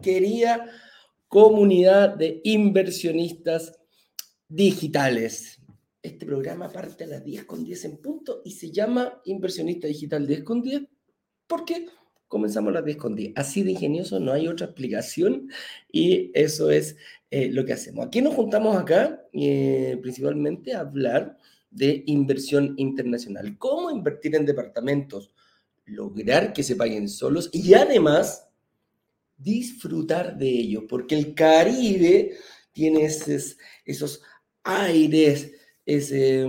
querida comunidad de inversionistas digitales? Este programa parte a las 10 con 10 en punto y se llama Inversionista Digital 10 con 10 porque comenzamos a las 10 con 10. Así de ingenioso, no hay otra explicación y eso es eh, lo que hacemos. Aquí nos juntamos acá eh, principalmente a hablar de inversión internacional. ¿Cómo invertir en departamentos? lograr que se paguen solos y además disfrutar de ello, porque el Caribe tiene esos, esos aires, ese,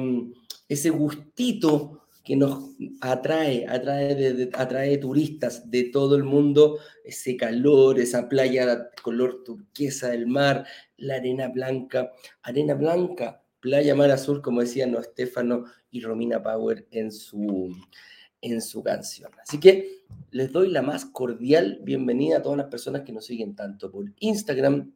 ese gustito que nos atrae, atrae, atrae turistas de todo el mundo, ese calor, esa playa color turquesa del mar, la arena blanca, arena blanca, playa mar azul, como decían no Estefano y Romina Power en su, en su canción. Así que les doy la más cordial bienvenida a todas las personas que nos siguen tanto por Instagram,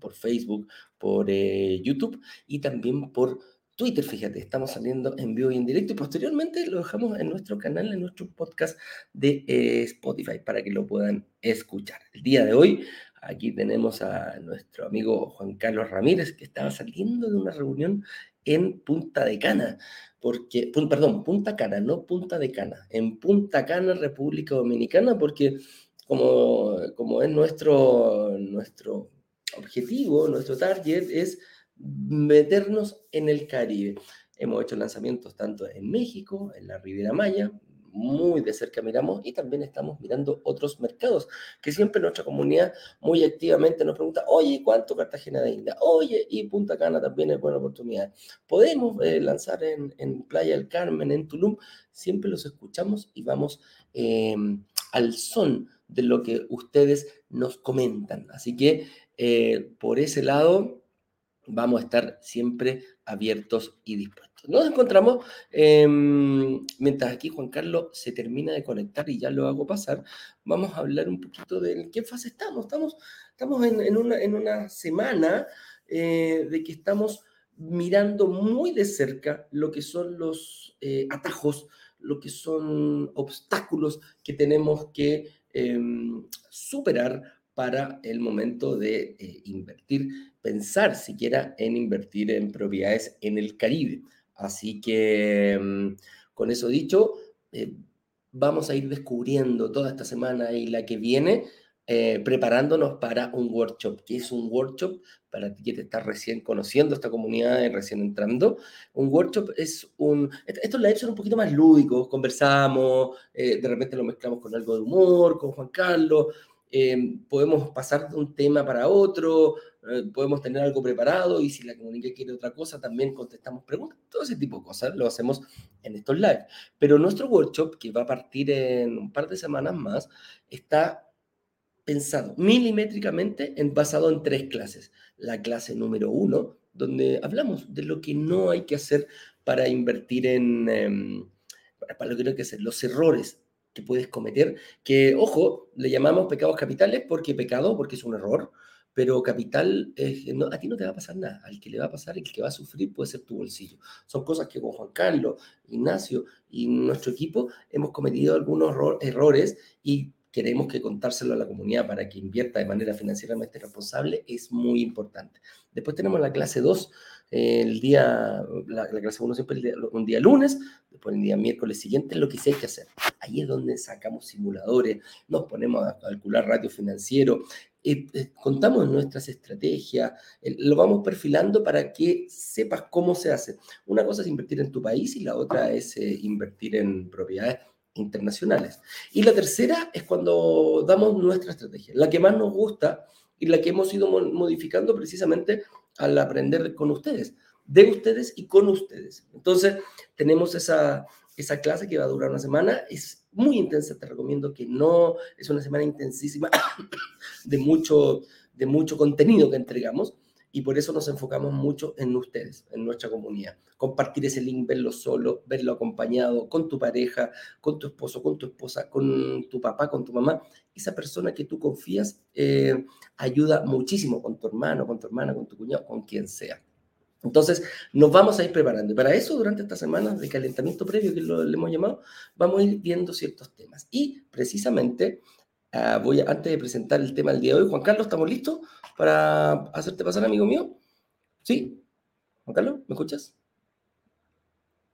por Facebook, por eh, YouTube y también por Twitter. Fíjate, estamos saliendo en vivo y en directo y posteriormente lo dejamos en nuestro canal, en nuestro podcast de eh, Spotify para que lo puedan escuchar. El día de hoy aquí tenemos a nuestro amigo Juan Carlos Ramírez que estaba saliendo de una reunión en Punta de Cana porque, perdón, Punta Cana, no Punta de Cana, en Punta Cana, República Dominicana, porque como, como es nuestro, nuestro objetivo, nuestro target es meternos en el Caribe. Hemos hecho lanzamientos tanto en México, en la Riviera Maya, muy de cerca miramos y también estamos mirando otros mercados, que siempre nuestra comunidad muy activamente nos pregunta, oye, ¿cuánto Cartagena de India? Oye, y Punta Cana también es buena oportunidad. ¿Podemos eh, lanzar en, en, Playa del Carmen, en Tulum? Siempre los escuchamos y vamos em, al son de lo que ustedes nos comentan. Así que eh, por ese lado vamos a estar siempre abiertos y dispuestos. Nos encontramos, em, mientras aquí Juan Carlos se termina de conectar y ya lo hago pasar, vamos a hablar un poquito de qué fase estamos. Estamos, estamos en, una, en una, semana eh, de que estamos mirando muy de cerca lo que son los eh, atajos, lo que son obstáculos que tenemos que em, superar para el momento de eh, invertir, pensar siquiera en invertir en propiedades en el Caribe. Así que mm, con eso dicho, eh, vamos a ir descubriendo toda esta semana y la que viene, eh, preparándonos para un workshop, que es un workshop para ti que te estás recién conociendo esta comunidad recién entrando. Un workshop es un... Estos lives son un poquito más lúdicos, conversamos, eh, de repente lo mezclamos con algo de humor, con Juan Carlos, podemos pasar de un tema para otro, eh, podemos tener algo preparado y si la comunidad quiere otra cosa, también contestamos preguntas, todo ese tipo de cosas lo hacemos en estos live. Pero nuestro workshop, que va a partir en un par de semanas más, está pensado milimétricamente en, basado en tres clases. La clase número uno, donde hablamos de lo que no hay que hacer para invertir en, em, para lo que no hay que hacer, los errores que puedes cometer, que, ojo, le llamamos pecados capitales porque pecado, porque es un error, pero capital, a ti no te va a pasar nada, al que le va a pasar, el que va a sufrir puede ser tu bolsillo. Son cosas que con Juan Carlos, Ignacio y nuestro equipo hemos cometido algunos errores y queremos que contárselo a la comunidad para que invierta de manera financieramente responsable es muy importante. Después tenemos la clase 2, el día, la, clase 1 siempre un día lunes, después el día miércoles siguiente, lo que sí hay que hacer. Ahí es donde sacamos simuladores, nos ponemos a calcular ratio financiero, eh, eh, contamos nuestras estrategias, eh, lo vamos perfilando para que sepas cómo se hace. Una cosa es invertir en tu país y la otra es invertir en propiedades internacionales. Y la tercera es cuando damos nuestra estrategia, la que más nos gusta y la que hemos ido modificando precisamente al aprender con ustedes, de ustedes y con ustedes. Entonces, tenemos esa, esa clase que va a durar una semana, es muy intensa, te recomiendo que no, es una semana intensísima de mucho, de mucho contenido que entregamos y por eso nos enfocamos mucho en ustedes, en nuestra comunidad. Compartir ese link, verlo solo, verlo acompañado, con tu pareja, con tu esposo, con tu esposa, con tu papá, con tu mamá. Esa persona que tú confías eh, ayuda muchísimo con tu hermano, con tu hermana, con tu cuñado, con quien sea. Entonces, nos vamos a ir preparando. Y para eso, durante estas semanas de calentamiento previo, que lo, le hemos llamado, vamos a ir viendo ciertos temas. Y precisamente Ah, voy a, antes de presentar el tema del día de hoy, Juan Carlos, ¿estamos listos para hacerte pasar, amigo mío? ¿Sí? Juan Carlos, ¿me escuchas?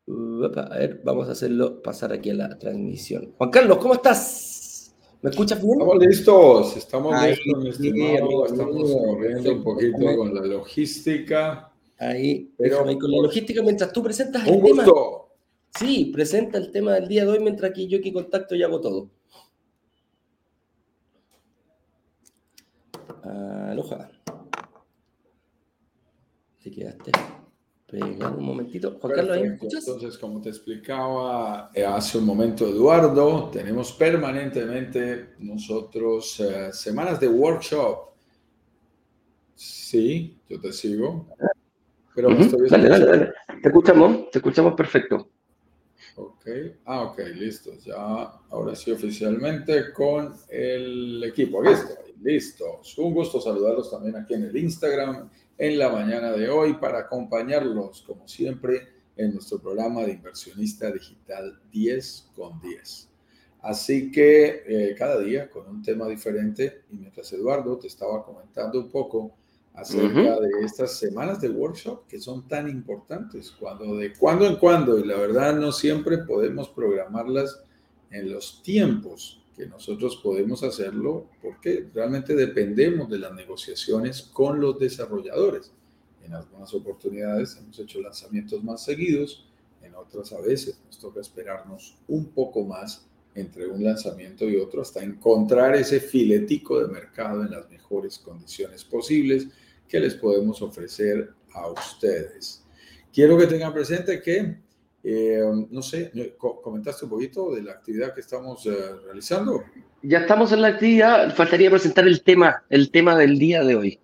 a ver, vamos a hacerlo pasar aquí a la transmisión. Juan Carlos, ¿cómo estás? ¿Me escuchas bien? Estamos listos, estamos listos, Estamos corriendo un poquito con la logística. Ahí, pero con la logística mientras tú presentas el tema. Sí, presenta el tema del día de hoy mientras que yo aquí contacto y hago todo. Aloha. Te quedaste pegado un momentito. Juan Carlos, ¿ahí escuchas? Entonces, como te explicaba eh, hace un momento Eduardo, tenemos permanentemente nosotros eh, semanas de workshop. Sí, yo te sigo. Pero dale, dale, dale. Te escuchamos, te escuchamos perfecto. Ok, ah, ok, listo. Ya, ahora sí oficialmente con el equipo. Aquí estoy, listo. Un gusto saludarlos también aquí en el Instagram en la mañana de hoy para acompañarlos, como siempre, en nuestro programa de inversionista digital 10 con 10. Así que eh, cada día con un tema diferente y mientras Eduardo te estaba comentando un poco acerca de estas semanas de workshop que son tan importantes, cuando de cuando en cuando, y la verdad no siempre podemos programarlas en los tiempos que nosotros podemos hacerlo, porque realmente dependemos de las negociaciones con los desarrolladores. En algunas oportunidades hemos hecho lanzamientos más seguidos, en otras a veces nos toca esperarnos un poco más entre un lanzamiento y otro hasta encontrar ese filetico de mercado en las mejores condiciones posibles que les podemos ofrecer a ustedes. Quiero que tengan presente que, eh, no sé, comentaste un poquito de la actividad que estamos eh, realizando. Ya estamos en la actividad, faltaría presentar el tema, el tema del día de hoy.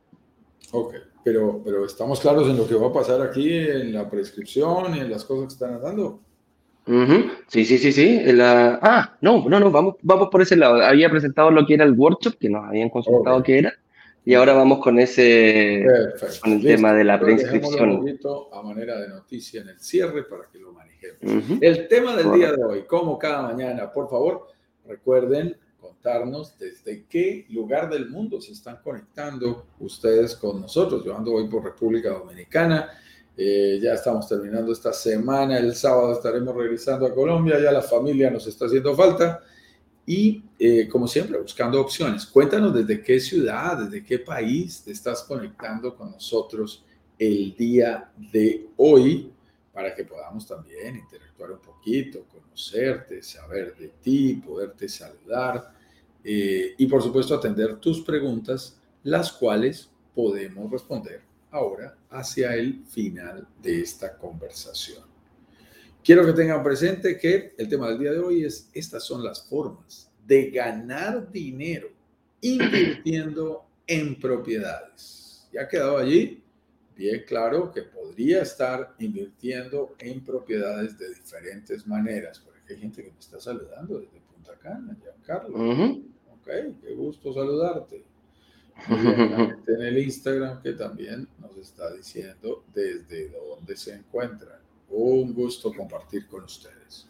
Ok, pero, pero estamos claros en lo que va a pasar aquí, en la prescripción y en las cosas que están andando. Sí, sí, sí, sí. La... Ah, no, no, no, vamos, vamos por ese lado. Había presentado lo que era el workshop, que nos habían consultado que era. Y ahora vamos con ese con el tema de la preinscripción. Un poquito a manera de noticia en el cierre para que lo manejemos. El tema del día de hoy, como cada mañana, por favor, recuerden contarnos desde qué lugar del mundo se están conectando ustedes con nosotros. Yo ando hoy por República Dominicana. Eh, ya estamos terminando esta semana. El sábado estaremos regresando a Colombia. Ya la familia nos está haciendo falta y eh, como siempre buscando opciones. Cuéntanos desde qué ciudad, desde qué país te estás conectando con nosotros el día de hoy para que podamos también interactuar un poquito, conocerte, saber de ti, poderte saludar eh, y por supuesto atender tus preguntas, las cuales podemos responder ahora hacia el final de esta conversación. Quiero que tengan presente que el tema del día de hoy es, estas son las formas de ganar dinero invirtiendo en propiedades. ¿Ya ha quedado allí? Bien claro que podría estar invirtiendo en propiedades de diferentes maneras. Porque hay gente que me está saludando desde Punta Cana, Giancarlo. Ok, qué gusto saludarte. En el Instagram que también nos está diciendo desde dónde se encuentran. Un gusto compartir con ustedes.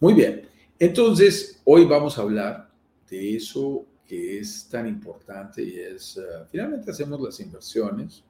Muy bien, entonces hoy vamos a hablar de eso que es tan importante y es, eh, finalmente hacemos las inversiones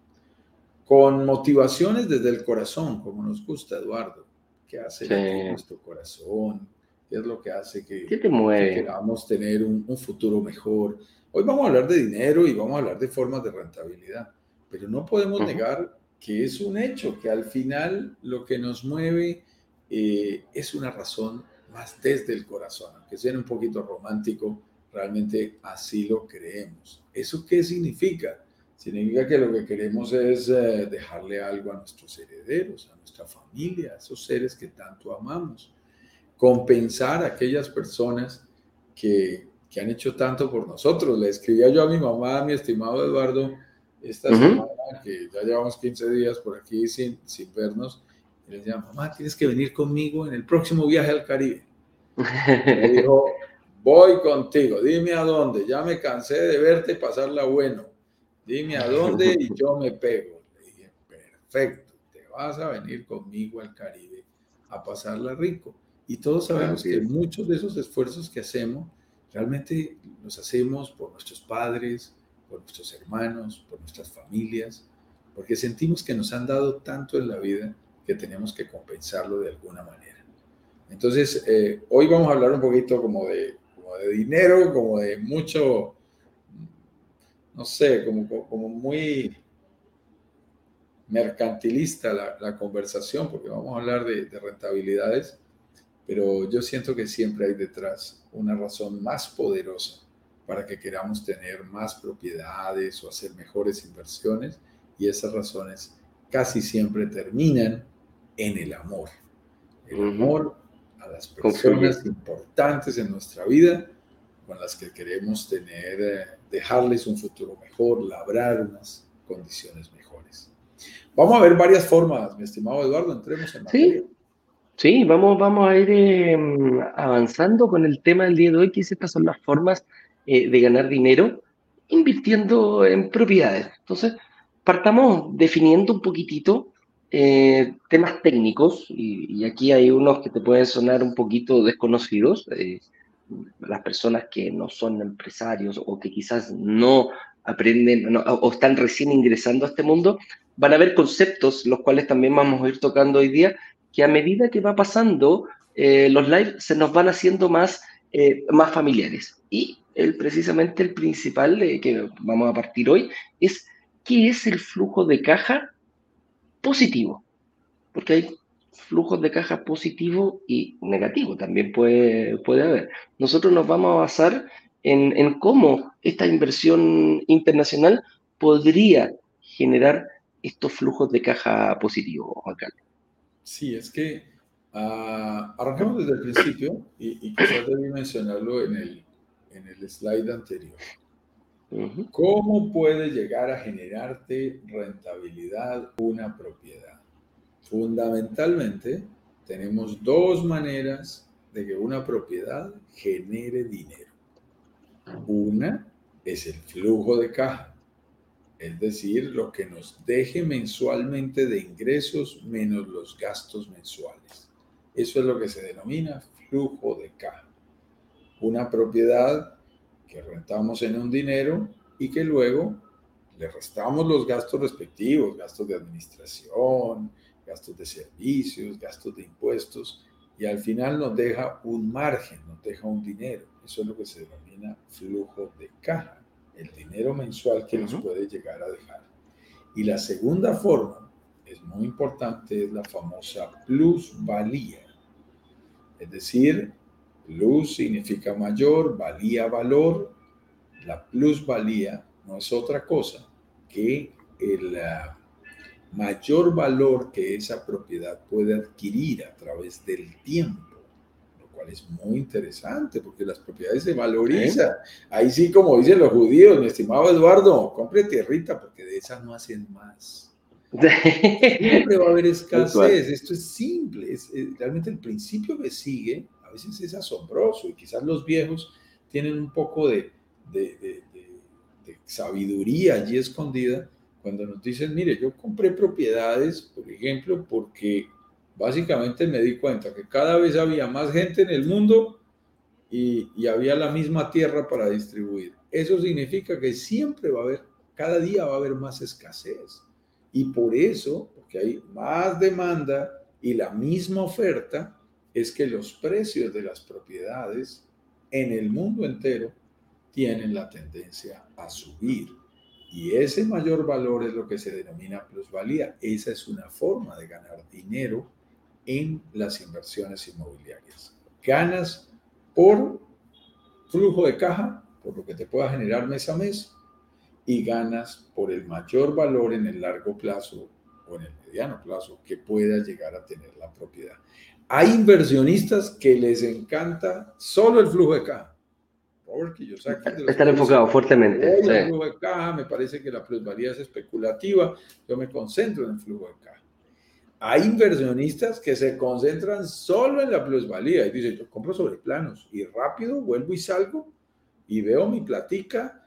con motivaciones desde el corazón, como nos gusta, Eduardo. ¿Qué hace nuestro corazón? ¿Qué es lo que hace que, ¿Qué te mueve? queramos tener un, un futuro mejor? Hoy vamos a hablar de dinero y vamos a hablar de formas de rentabilidad, pero no podemos negar que es un hecho, que al final lo que nos mueve eh, es una razón más desde el corazón, aunque sea un poquito romántico, realmente así lo creemos. ¿Eso qué significa? Significa que lo que queremos es eh, dejarle algo a nuestros herederos, a nuestra familia, a esos seres que tanto amamos. Compensar a aquellas personas que, que han hecho tanto por nosotros. Le escribía yo a mi mamá, a mi estimado Eduardo, esta semana, que ya llevamos 15 días por aquí sin, sin vernos, y le decía, mamá, tienes que venir conmigo en el próximo viaje al Caribe. me dijo, voy contigo, dime a dónde, ya me cansé de verte pasarla bueno, dime a dónde y yo me pego. Le dije, perfecto, te vas a venir conmigo al Caribe a pasarla rico. Y todos sabemos que muchos de esos esfuerzos que hacemos realmente los hacemos por nuestros padres, por nuestros hermanos, por nuestras familias, porque sentimos que nos han dado tanto en la vida que tenemos que compensarlo de alguna manera. Entonces, eh, hoy vamos a hablar un poquito como de, de dinero, como de mucho, no sé, como, como muy mercantilista la, la, conversación, porque vamos a hablar de, de rentabilidades, pero yo siento que siempre hay detrás una razón más poderosa para que queramos tener más propiedades o hacer mejores inversiones y esas razones casi siempre terminan en el amor. El amor a las personas importantes en nuestra vida con las que queremos tener, eh, dejarles un futuro mejor, labrar unas condiciones mejores. Vamos a ver varias formas, mi estimado Eduardo, entremos en materia. Sí. Sí, vamos, vamos a ir em, avanzando con el tema del día de hoy, que estas son las formas eh, de ganar dinero invirtiendo en propiedades. Entonces, partamos definiendo un poquitito eh, temas técnicos, y, aquí hay unos que te pueden sonar un poquito desconocidos. Eh, las personas que no son empresarios o que quizás no aprenden o están recién ingresando a este mundo, van a ver conceptos, los cuales también vamos a ir tocando hoy día, que a medida que va pasando los lives se nos van haciendo más, más familiares. Y el, precisamente el principal que vamos a partir hoy es qué es el flujo de caja positivo. Porque hay flujos de caja positivo y negativo, también puede, puede haber. Nosotros nos vamos a basar en, en cómo esta inversión internacional podría generar estos flujos de caja positivo, Juan. Sí, es que uh, arrancamos desde el principio y, y quizás debí mencionarlo en el, en el slide anterior. ¿Cómo puede llegar a generarte rentabilidad una propiedad? Fundamentalmente, tenemos dos maneras de que una propiedad genere dinero. Una es el flujo de caja, es decir, lo que nos deje mensualmente de ingresos menos los gastos mensuales. Eso es lo que se denomina flujo de caja una propiedad que rentamos en un dinero y que luego le restamos los gastos respectivos, gastos de administración, gastos de servicios, gastos de impuestos, y al final nos deja un margen, nos deja un dinero. Eso es lo que se denomina flujo de caja, el dinero mensual que nos puede llegar a dejar. Y la segunda forma, es muy importante, es la famosa plusvalía. Es decir, Luz significa mayor, valía, valor. La plusvalía no es otra cosa que el ah, mayor valor que esa propiedad puede adquirir a través del tiempo, cual es muy interesante porque las propiedades se valorizan. Ahí sí, como dicen los judíos, mi estimado Eduardo, compre tierrita porque de esas no hacen más. Siempre va a haber escasez, esto es simple, es, realmente el principio que sigue veces es asombroso y quizás los viejos tienen un poco de, de, sabiduría allí escondida cuando nos dicen, mire, yo compré propiedades, por ejemplo, porque básicamente me di cuenta que cada vez había más gente en el mundo y, y, había la misma tierra para distribuir. Eso significa que siempre va a haber, cada día va a haber más escasez. Y por eso, porque hay más demanda y la misma oferta, es que los precios de las propiedades en el mundo entero tienen la tendencia a subir. Y ese mayor valor es lo que se denomina plusvalía. Esa es una forma de ganar dinero en las inversiones inmobiliarias. Ganas por flujo de caja, por lo que te pueda generar mes a mes, y ganas por el mayor valor en el largo plazo o en el mediano plazo que pueda llegar a tener la propiedad. Hay inversionistas que les encanta solo el flujo de caja. Porque yo Están enfocados fuertemente. El flujo de caja, me parece que la plusvalía es especulativa, yo me concentro en el flujo de caja. Hay inversionistas que se concentran solo en la plusvalía y dicen, yo compro sobre planos y rápido vuelvo y salgo y veo mi platica,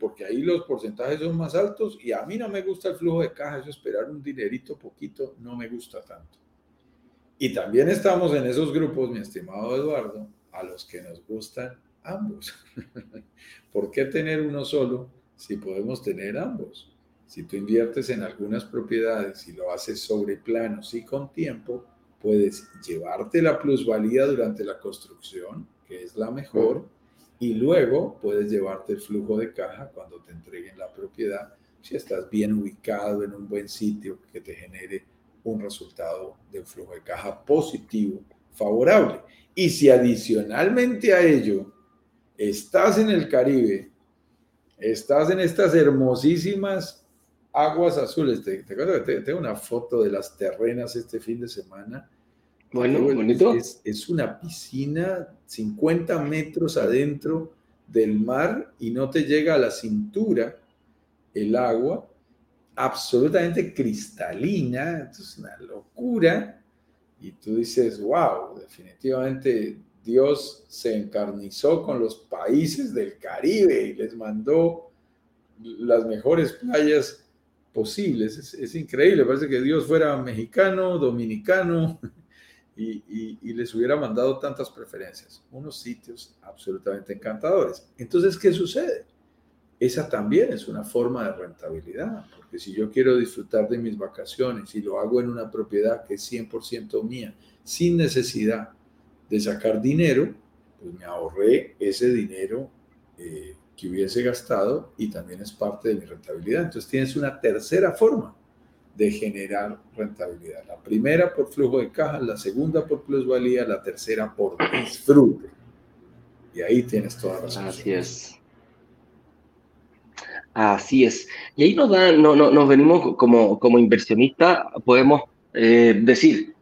porque ahí los porcentajes son más altos y a mí no me gusta el flujo de caja, eso esperar un dinerito poquito no me gusta tanto. Y también estamos en esos grupos, mi estimado Eduardo, a los que nos gustan ambos. ¿Por qué tener uno solo si podemos tener ambos? Si tú inviertes en algunas propiedades y lo haces sobre planos y con tiempo, puedes llevarte la plusvalía durante la construcción, que es la mejor, y luego puedes llevarte el flujo de caja cuando te entreguen la propiedad, si estás bien ubicado en un buen sitio que te genere un resultado de flujo de caja positivo, favorable. Y si adicionalmente a ello estás en el Caribe, estás en estas hermosísimas aguas azules, te, te, tengo una foto de las terrenas este fin de semana. Bueno, bonito. Es, es una piscina 50 metros adentro del mar y no te llega a la cintura el agua absolutamente cristalina, es una locura. Y tú dices, wow, definitivamente Dios se encarnizó con los países del Caribe y les mandó las mejores playas posibles. Es, increíble, parece que Dios fuera mexicano, dominicano y, les hubiera mandado tantas preferencias. Unos sitios absolutamente encantadores. Entonces, ¿qué sucede? esa también es una forma de rentabilidad, porque si yo quiero disfrutar de mis vacaciones y lo hago en una propiedad que es 100% mía, sin necesidad de sacar dinero, pues me ahorré ese dinero eh, que hubiese gastado y también es parte de mi rentabilidad. Entonces tienes una tercera forma de generar rentabilidad. La primera por flujo de caja, la segunda por plusvalía, la tercera por disfrute. Y ahí tienes toda razón. Así es. Así es. Y ahí nos, da, no, no, nos venimos como, como inversionista, podemos eh, decir,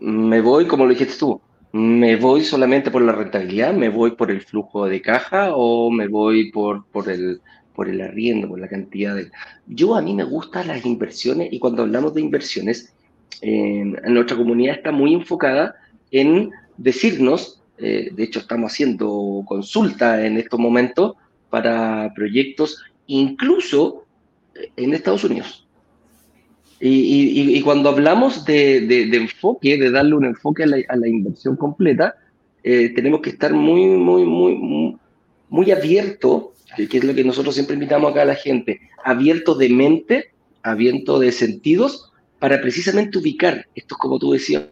me voy, como lo dijiste tú, me voy solamente por la rentabilidad, me voy por el flujo de caja o me voy por, por, el, por el arriendo, por la cantidad de... Yo a mí me gustan las inversiones y cuando hablamos de inversiones, nuestra comunidad está muy enfocada en decirnos, eh, de hecho estamos haciendo consulta en estos momentos para proyectos incluso en Estados Unidos. Y, cuando hablamos de, enfoque, de darle un enfoque a la, inversión completa, eh, tenemos que estar muy, muy, muy, muy, abierto, que es lo que nosotros siempre invitamos acá a la gente, abierto de mente, abierto de sentidos, para precisamente ubicar, esto es como tú decías,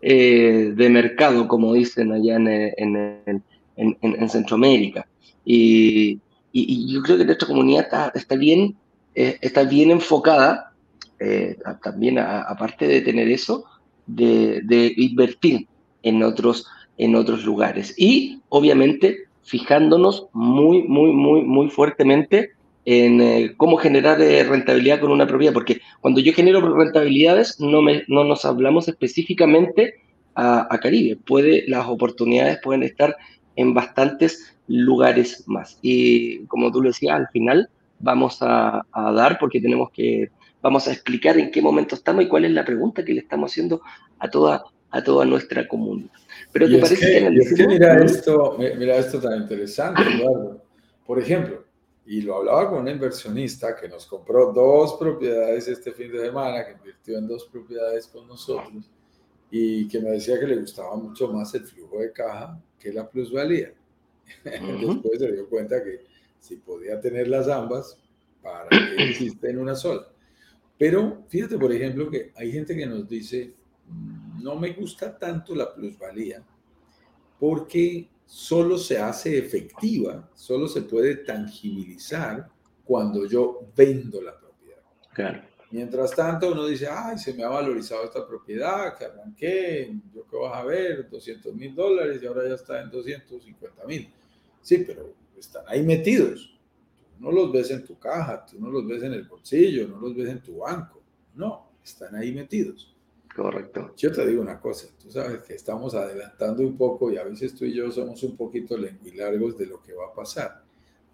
eh, de mercado, como dicen allá en, en Centroamérica. Y, yo creo que nuestra comunidad está, bien, eh, está bien enfocada, eh, también aparte de tener eso, de, invertir en otros, en otros lugares. Y obviamente fijándonos muy, muy, muy, muy fuertemente en eh, cómo generar rentabilidad con una propiedad, porque cuando yo genero rentabilidades no, me, no nos hablamos específicamente a, a, Caribe, puede, las oportunidades pueden estar en bastantes lugares más. Y como tú lo decías, al final vamos a, dar, porque tenemos que, vamos a explicar en qué momento estamos y cuál es la pregunta que le estamos haciendo a toda, a toda nuestra comunidad. Pero te parece que, mira, esto, mira esto tan interesante, Eduardo. Por ejemplo, y lo hablaba con un inversionista que nos compró dos propiedades este fin de semana, que invirtió en dos propiedades con nosotros y que me decía que le gustaba mucho más el flujo de caja que la plusvalía. Después se dio cuenta que si podía tener las ambas, ¿para qué existe en una sola? Pero fíjate, por ejemplo, que hay gente que nos dice, no me gusta tanto la plusvalía porque solo se hace efectiva, solo se puede tangibilizar cuando yo vendo la propiedad. Claro. Mientras tanto, uno dice, ay, se me ha valorizado esta propiedad, que arranqué, yo qué vas a ver, 200 mil dólares y ahora ya está en 250 mil. Sí, pero están ahí metidos. Tú no los ves en tu caja, tú no los ves en el bolsillo, no los ves en tu banco. No, están ahí metidos. Correcto. Yo te digo una cosa, tú sabes que estamos adelantando un poco y a veces tú y yo somos un poquito lenguilargos de lo que va a pasar.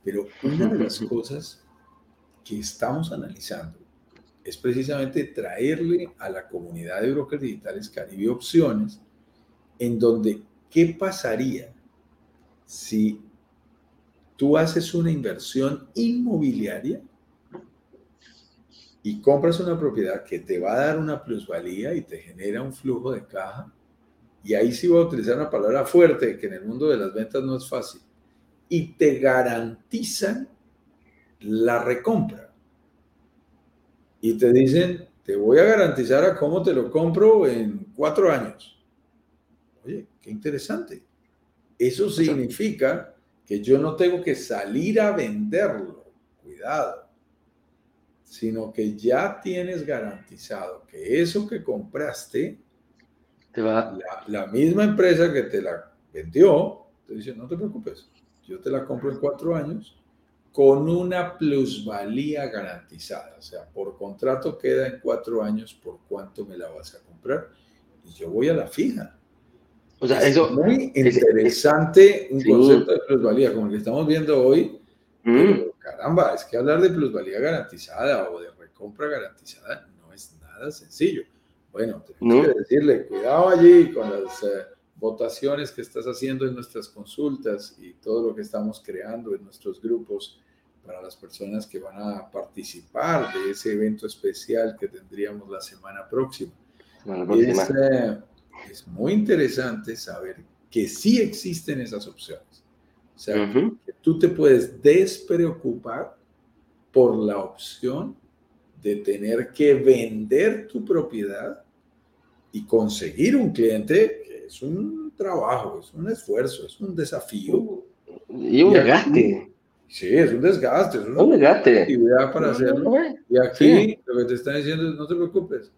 Pero una de las cosas que estamos analizando es precisamente traerle a la comunidad de brokers digitales Caribe opciones en donde, ¿qué pasaría si tú haces una inversión inmobiliaria y compras una propiedad que te va a dar una plusvalía y te genera un flujo de caja y ahí sí voy a utilizar una palabra fuerte que en el mundo de las ventas no es fácil, y te garantizan la recompra. Y te dicen, te voy a garantizar a cómo te lo compro en cuatro años. Oye, qué interesante. Eso significa que yo no tengo que salir a venderlo, cuidado, sino que ya tienes garantizado que eso que compraste, te va. La, misma empresa que te la vendió, te dice, no te preocupes, yo te la compro en cuatro años con una plusvalía garantizada. O sea, por contrato queda en cuatro años por cuánto me la vas a comprar y yo voy a la fija. O sea, eso es muy interesante un concepto de plusvalía como el que estamos viendo hoy. Mm. caramba, es que hablar de plusvalía garantizada o de recompra garantizada no es nada sencillo. Bueno, tengo que decirle, cuidado allí con las eh, votaciones que estás haciendo en nuestras consultas y todo lo que estamos creando en nuestros grupos para las personas que van a participar de ese evento especial que tendríamos la semana próxima. es, eh, es, muy interesante saber que sí existen esas opciones. O sea, que tú te puedes despreocupar por la opción de tener que vender tu propiedad y conseguir un cliente, que es un trabajo, es un esfuerzo, es un desafío. Y un desgaste. Sí, es un desgaste, es una desgaste. actividad para hacerlo. Y aquí lo que te están diciendo es, no te preocupes,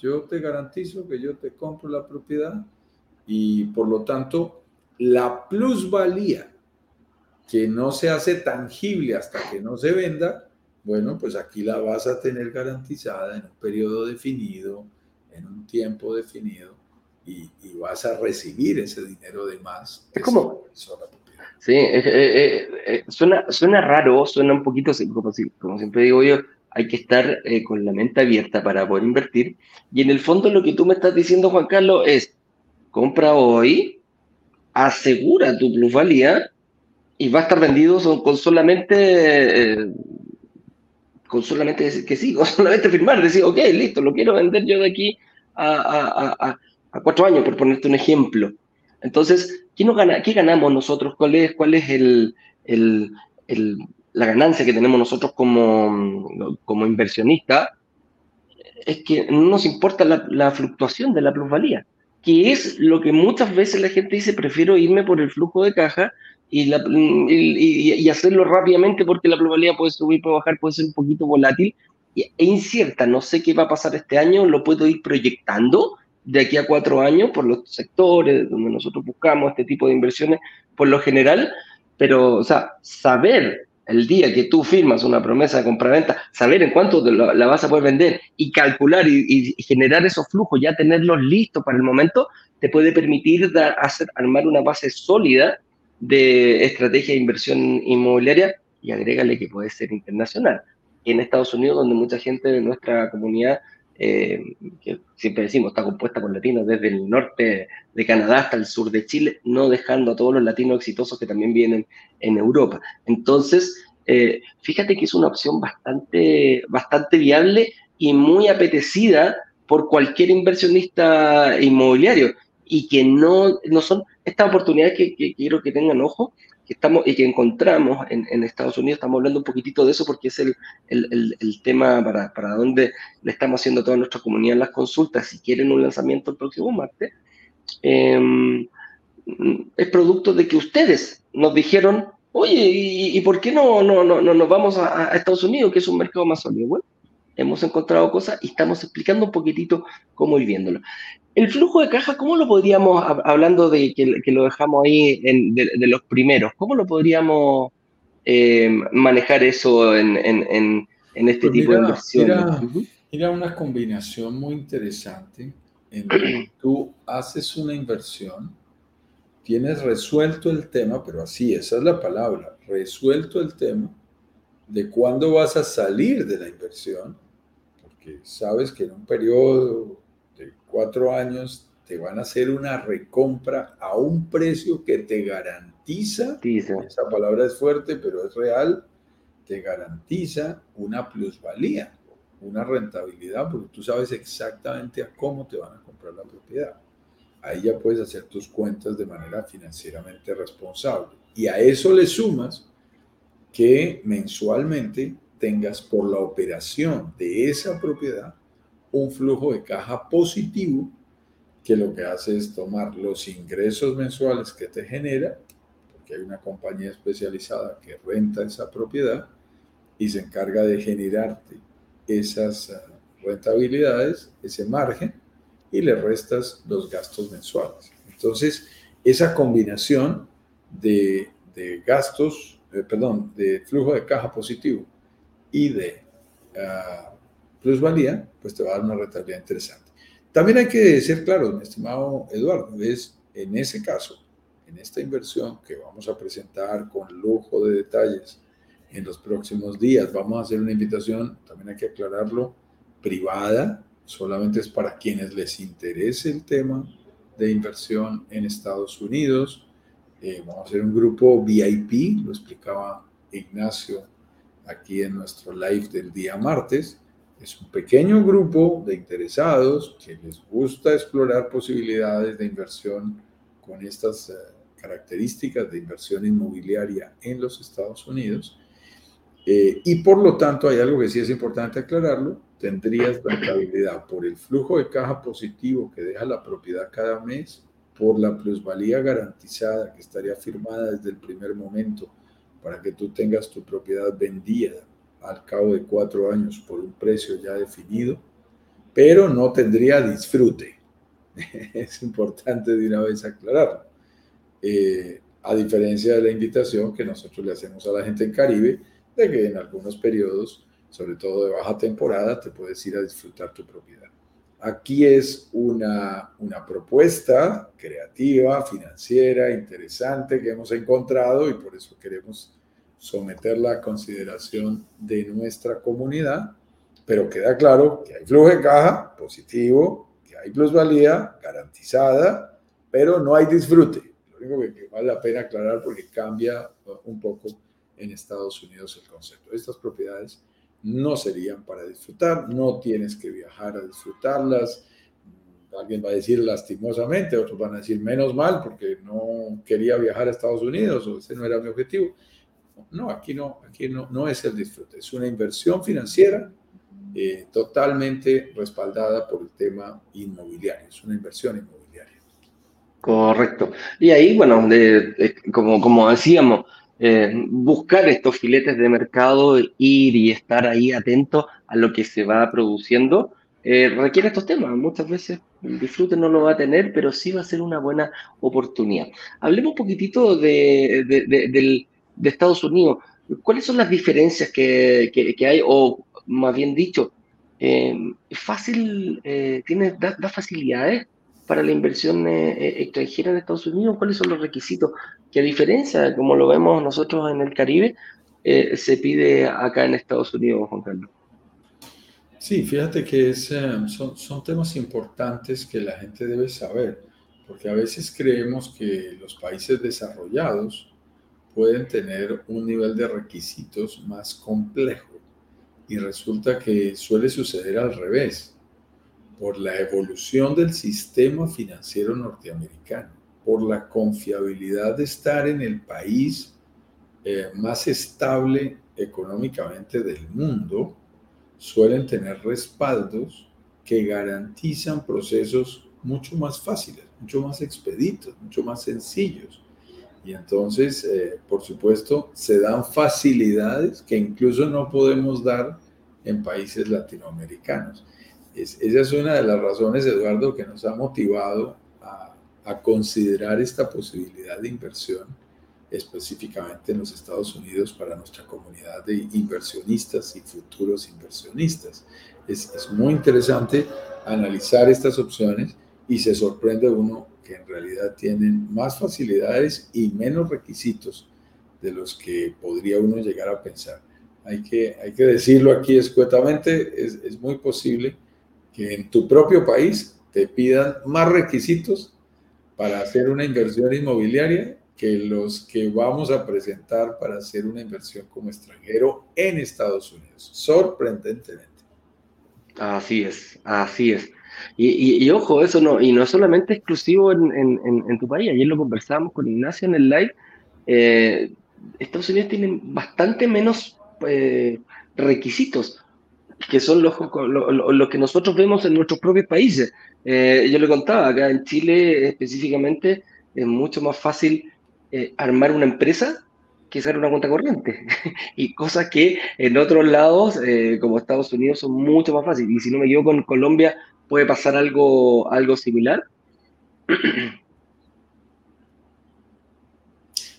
yo te garantizo que yo te compro la propiedad y por lo tanto la plusvalía que no se hace tangible hasta que no se venda, bueno, pues aquí la vas a tener garantizada en un periodo definido, en un tiempo definido y, vas a recibir ese dinero de más. Es como, Sí, eh, eh, eh, suena, suena raro, suena un poquito, como, como siempre digo yo, hay que estar con la mente abierta para poder invertir. Y en el fondo lo que tú me estás diciendo, Juan Carlos, es compra hoy, asegura tu plusvalía y va a estar vendido con solamente, con solamente decir que sí, con solamente firmar, decir, ok, listo, lo quiero vender yo de aquí a, a, a cuatro años, por ponerte un ejemplo. Entonces, ¿qué, gana, qué ganamos nosotros? ¿Cuál es, cuál es el, el, la ganancia que tenemos nosotros como, como inversionistas? Es que no nos importa la, la, fluctuación de la plusvalía, que es lo que muchas veces la gente dice, prefiero irme por el flujo de caja y, la, y, y, hacerlo rápidamente porque la plusvalía puede subir, puede bajar, puede ser un poquito volátil e incierta. No sé qué va a pasar este año, lo puedo ir proyectando, de aquí a cuatro años por los sectores donde nosotros buscamos este tipo de inversiones por lo general, pero, o sea, saber el día que tú firmas una promesa de compraventa, saber en cuánto la, vas a poder vender y calcular y, generar esos flujos, ya tenerlos listos para el momento, te puede permitir dar, hacer, armar una base sólida de estrategia de inversión inmobiliaria y agrégale que puede ser internacional. En Estados Unidos, donde mucha gente de nuestra comunidad eh, que siempre decimos, está compuesta por latinos desde el norte de Canadá hasta el sur de Chile, no dejando a todos los latinos exitosos que también vienen en Europa. Entonces, eh, fíjate que es una opción bastante, bastante viable y muy apetecida por cualquier inversionista inmobiliario y que no, no son estas oportunidades que, que quiero que tengan ojo, estamos y que encontramos en, Estados Unidos, estamos hablando un poquitito de eso porque es el, el, tema para, para donde le estamos haciendo a toda nuestra comunidad las consultas, si quieren un lanzamiento el próximo martes, em, es producto de que ustedes nos dijeron, oye, ¿y, por qué no, no, no, no nos vamos a, a, Estados Unidos, que es un mercado más sólido? Bueno, hemos encontrado cosas y estamos explicando un poquitito cómo ir viéndolo. El flujo de caja, ¿cómo lo podríamos, hablando de que, lo dejamos ahí de, los primeros, ¿cómo lo podríamos eh, manejar eso en, este pues tipo de inversiones? Mira, una combinación muy interesante en que tú haces una inversión, tienes resuelto el tema, pero así, esa es la palabra, resuelto el tema de cuándo vas a salir de la inversión, porque sabes que en un periodo cuatro años te van a hacer una recompra a un precio que te garantiza, esa palabra es fuerte, pero es real, te garantiza una plusvalía, una rentabilidad, porque tú sabes exactamente a cómo te van a comprar la propiedad. ahí ya puedes hacer tus cuentas de manera financieramente responsable. Y a eso le sumas que mensualmente tengas por la operación de esa propiedad un flujo de caja positivo que lo que hace es tomar los ingresos mensuales que te genera, porque hay una compañía especializada que renta esa propiedad y se encarga de generarte esas eh, rentabilidades, ese margen, y le restas los gastos mensuales. Entonces, esa combinación de, gastos, eh, perdón, de flujo de caja positivo y de uh, plusvalía, pues te va a dar una rentabilidad interesante. También hay que ser claro, mi estimado Eduardo, es en ese caso, en esta inversión que vamos a presentar con lujo de detalles en los próximos días, vamos a hacer una invitación, también hay que aclararlo, privada, solamente es para quienes les interese el tema de inversión en Estados Unidos. Eh, vamos a hacer un grupo VIP, lo explicaba Ignacio aquí en nuestro live del día martes. Es un pequeño grupo de interesados que les gusta explorar posibilidades de inversión con estas eh, características de inversión inmobiliaria en los Estados Unidos. Eh, y por lo tanto, hay algo que sí es importante aclararlo, tendrías rentabilidad por el flujo de caja positivo que deja la propiedad cada mes, por la plusvalía garantizada que estaría firmada desde el primer momento para que tú tengas tu propiedad vendida al cabo de cuatro años por un precio ya definido, pero no tendría disfrute. es importante de una vez aclararlo. Eh, a diferencia de la invitación que nosotros le hacemos a la gente en Caribe, de que en algunos periodos, sobre todo de baja temporada, te puedes ir a disfrutar tu propiedad. Aquí es una, una propuesta creativa, financiera, interesante que hemos encontrado y por eso queremos someterla a consideración de nuestra comunidad, pero queda claro que hay flujo de caja positivo, que hay plusvalía garantizada, pero no hay disfrute. Lo único que vale la pena aclarar porque cambia un poco en Estados Unidos el concepto. Estas propiedades no serían para disfrutar, no tienes que viajar a disfrutarlas. Alguien va a decir lastimosamente, otros van a decir menos mal porque no quería viajar a Estados Unidos o ese no era mi objetivo. No, aquí no, aquí no, no es el disfrute, es una inversión financiera eh, totalmente respaldada por el tema inmobiliario, es una inversión inmobiliaria. Correcto. Y ahí, bueno, como, como decíamos, eh, buscar estos filetes de mercado, ir y estar ahí atento a lo que se va produciendo, eh, requiere estos temas. Muchas veces el disfrute no lo va a tener, pero sí va a ser una buena oportunidad. Hablemos un poquitito de, del de Estados Unidos, ¿cuáles son las diferencias que, que, hay? O más bien dicho, eh, ¿es fácil, eh, tiene, da, facilidades para la inversión eh, extranjera en Estados Unidos? ¿Cuáles son los requisitos? Que a diferencia, como lo vemos nosotros en el Caribe, se pide acá en Estados Unidos, Juan Carlos. Sí, fíjate que es, son, son temas importantes que la gente debe saber, porque a veces creemos que los países desarrollados pueden tener un nivel de requisitos más complejo. Y resulta que suele suceder al revés, por la evolución del sistema financiero norteamericano, por la confiabilidad de estar en el país eh, más estable económicamente del mundo, suelen tener respaldos que garantizan procesos mucho más fáciles, mucho más expeditos, mucho más sencillos y entonces, eh, por supuesto, se dan facilidades que incluso no podemos dar en países latinoamericanos. esa es una de las razones, Eduardo, que nos ha motivado a, a considerar esta posibilidad de inversión específicamente en los Estados Unidos para nuestra comunidad de inversionistas y futuros inversionistas. Es, es, muy interesante analizar estas opciones y se sorprende uno que en realidad tienen más facilidades y menos requisitos de los que podría uno llegar a pensar. Hay que, hay que decirlo aquí escuetamente, es, es muy posible que en tu propio país te pidan más requisitos para hacer una inversión inmobiliaria que los que vamos a presentar para hacer una inversión como extranjero en Estados Unidos, sorprendentemente. Así es, así es. Y, ojo, eso no, y no es solamente exclusivo en, en, tu país. Ayer lo conversábamos con Ignacio en el live. Eh, Estados Unidos tiene bastante menos eh, requisitos que son los, los, que nosotros vemos en nuestros propios países. Eh, yo le contaba, acá en Chile específicamente es mucho más fácil armar una empresa que sacar una cuenta corriente. y cosas que en otros lados, como Estados Unidos, son mucho más fáciles. Y si no me equivoco, en Colombia puede pasar algo, algo similar.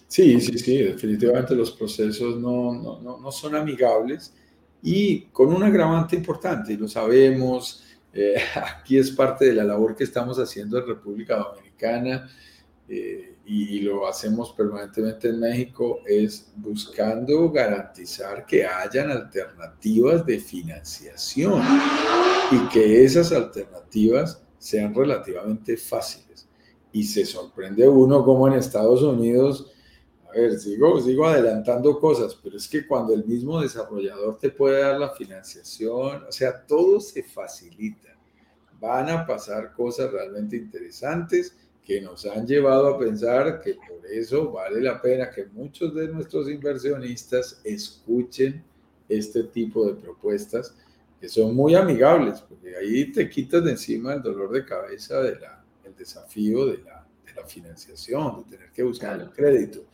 Sí, sí, sí, definitivamente los procesos no, no, no, son amigables y con un agravante importante, y lo sabemos, eh, aquí es parte de la labor que estamos haciendo en República Dominicana eh, y, lo hacemos permanentemente en México, es buscando garantizar que hayan alternativas de financiación y que esas alternativas sean relativamente fáciles. Y se sorprende uno como en Estados Unidos, a ver, sigo, sigo adelantando cosas, pero es que cuando el mismo desarrollador te puede dar la financiación, o sea, todo se facilita. Van a pasar cosas realmente interesantes que nos han llevado a pensar que por eso vale la pena que muchos de nuestros inversionistas escuchen este tipo de propuestas que son muy amigables, porque ahí te quitas de encima el dolor de cabeza del el desafío de la, de la, financiación, de tener que buscar el crédito.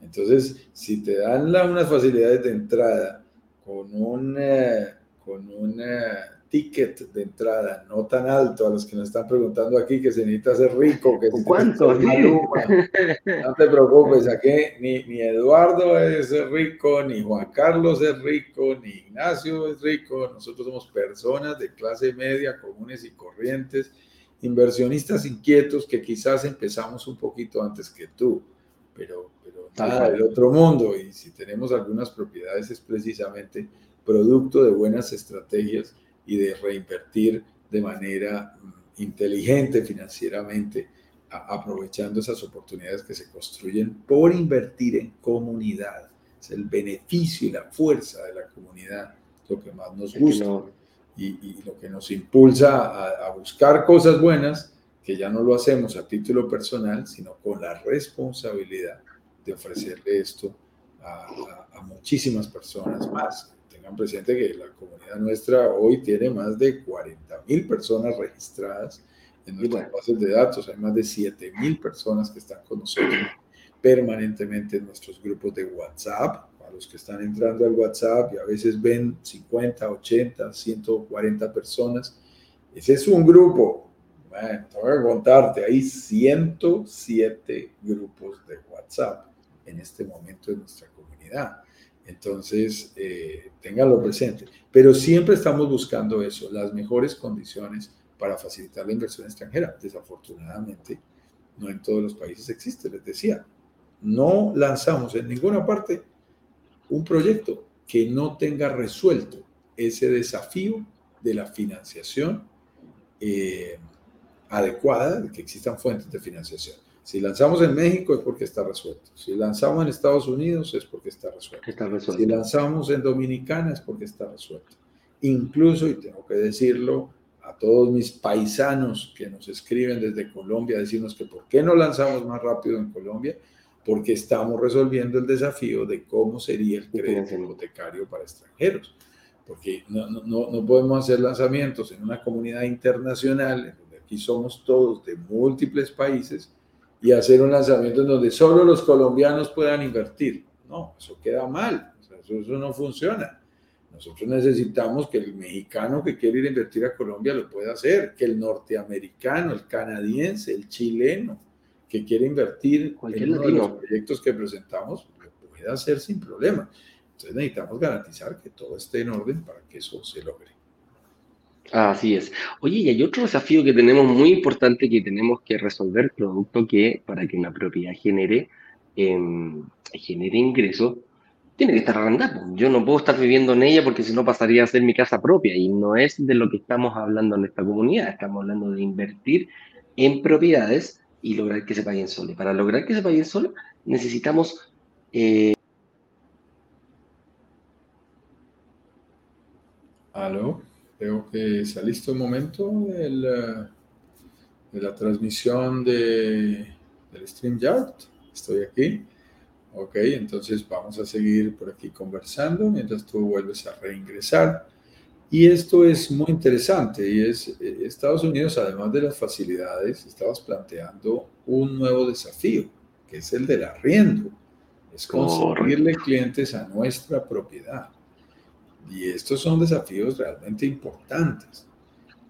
Entonces, si te dan la, unas facilidades de entrada con un, eh, con un eh, ticket de entrada no tan alto a los que nos están preguntando aquí que se necesita ser rico, que ¿Cuánto? no te preocupes, aquí ni, ni Eduardo es rico, ni Juan Carlos es rico, ni Ignacio es rico, nosotros somos personas de clase media, comunes y corrientes, inversionistas inquietos que quizás empezamos un poquito antes que tú, pero, pero nada del otro mundo. Y si tenemos algunas propiedades es precisamente producto de buenas estrategias y de reinvertir de manera mm, inteligente financieramente, aprovechando esas oportunidades que se construyen por invertir en comunidad. Es el beneficio y la fuerza de la comunidad lo que más nos gusta y, lo que nos impulsa a, buscar cosas buenas que ya no lo hacemos a título personal, sino con la responsabilidad de ofrecerle esto a, a muchísimas personas más tengan presente que la comunidad nuestra hoy tiene más de 40 mil personas registradas en nuestras bases de datos. Hay más de 7 mil personas que están con nosotros permanentemente en nuestros grupos de WhatsApp. Para los que están entrando al WhatsApp y a veces ven 50, 80, 140 personas. Ese es un grupo. Bueno, te voy a contarte, hay 107 grupos de WhatsApp en este momento en nuestra comunidad. Entonces, eh, ténganlo presente. Pero siempre estamos buscando eso, las mejores condiciones para facilitar la inversión extranjera. Desafortunadamente, no en todos los países existe, les decía. No lanzamos en ninguna parte un proyecto que no tenga resuelto ese desafío de la financiación eh, adecuada, de que existan fuentes de financiación. Si lanzamos en México es porque está resuelto. Si lanzamos en Estados Unidos es porque está resuelto. Está resuelto. Si lanzamos en Dominicana es porque está resuelto. Incluso, y tengo que decirlo, a todos mis paisanos que nos escriben desde Colombia, decirnos que por qué no lanzamos más rápido en Colombia, porque estamos resolviendo el desafío de cómo sería el crédito hipotecario para extranjeros. Porque no, no, no podemos hacer lanzamientos en una comunidad internacional, en donde aquí somos todos de múltiples países, y hacer un lanzamiento en donde solo los colombianos puedan invertir. No, eso queda mal, eso, no funciona. Nosotros necesitamos que el mexicano que quiere ir a invertir a Colombia lo pueda hacer, que el norteamericano, el canadiense, el chileno que quiere invertir en uno de los proyectos que presentamos lo pueda hacer sin problema. Entonces necesitamos garantizar que todo esté en orden para que eso se logre. Así es. Oye, y hay otro desafío que tenemos muy importante que tenemos que resolver, producto que para que una propiedad genere, em, genere ingresos, tiene que estar arrendada. Yo no puedo estar viviendo en ella porque si no pasaría a ser mi casa propia y no es de lo que estamos hablando en esta comunidad. Estamos hablando de invertir en propiedades y lograr que se paguen solo. Para lograr que se paguen solo necesitamos... Eh... ¿Aló? Creo que está listo el momento del, de la transmisión de, del StreamYard. Estoy aquí. Ok, entonces vamos a seguir por aquí conversando mientras tú vuelves a reingresar. Y esto es muy interesante y es eh, Estados Unidos, además de las facilidades, estabas planteando un nuevo desafío, que es el del arriendo. Es conseguirle clientes a nuestra propiedad. Y estos son desafíos realmente importantes.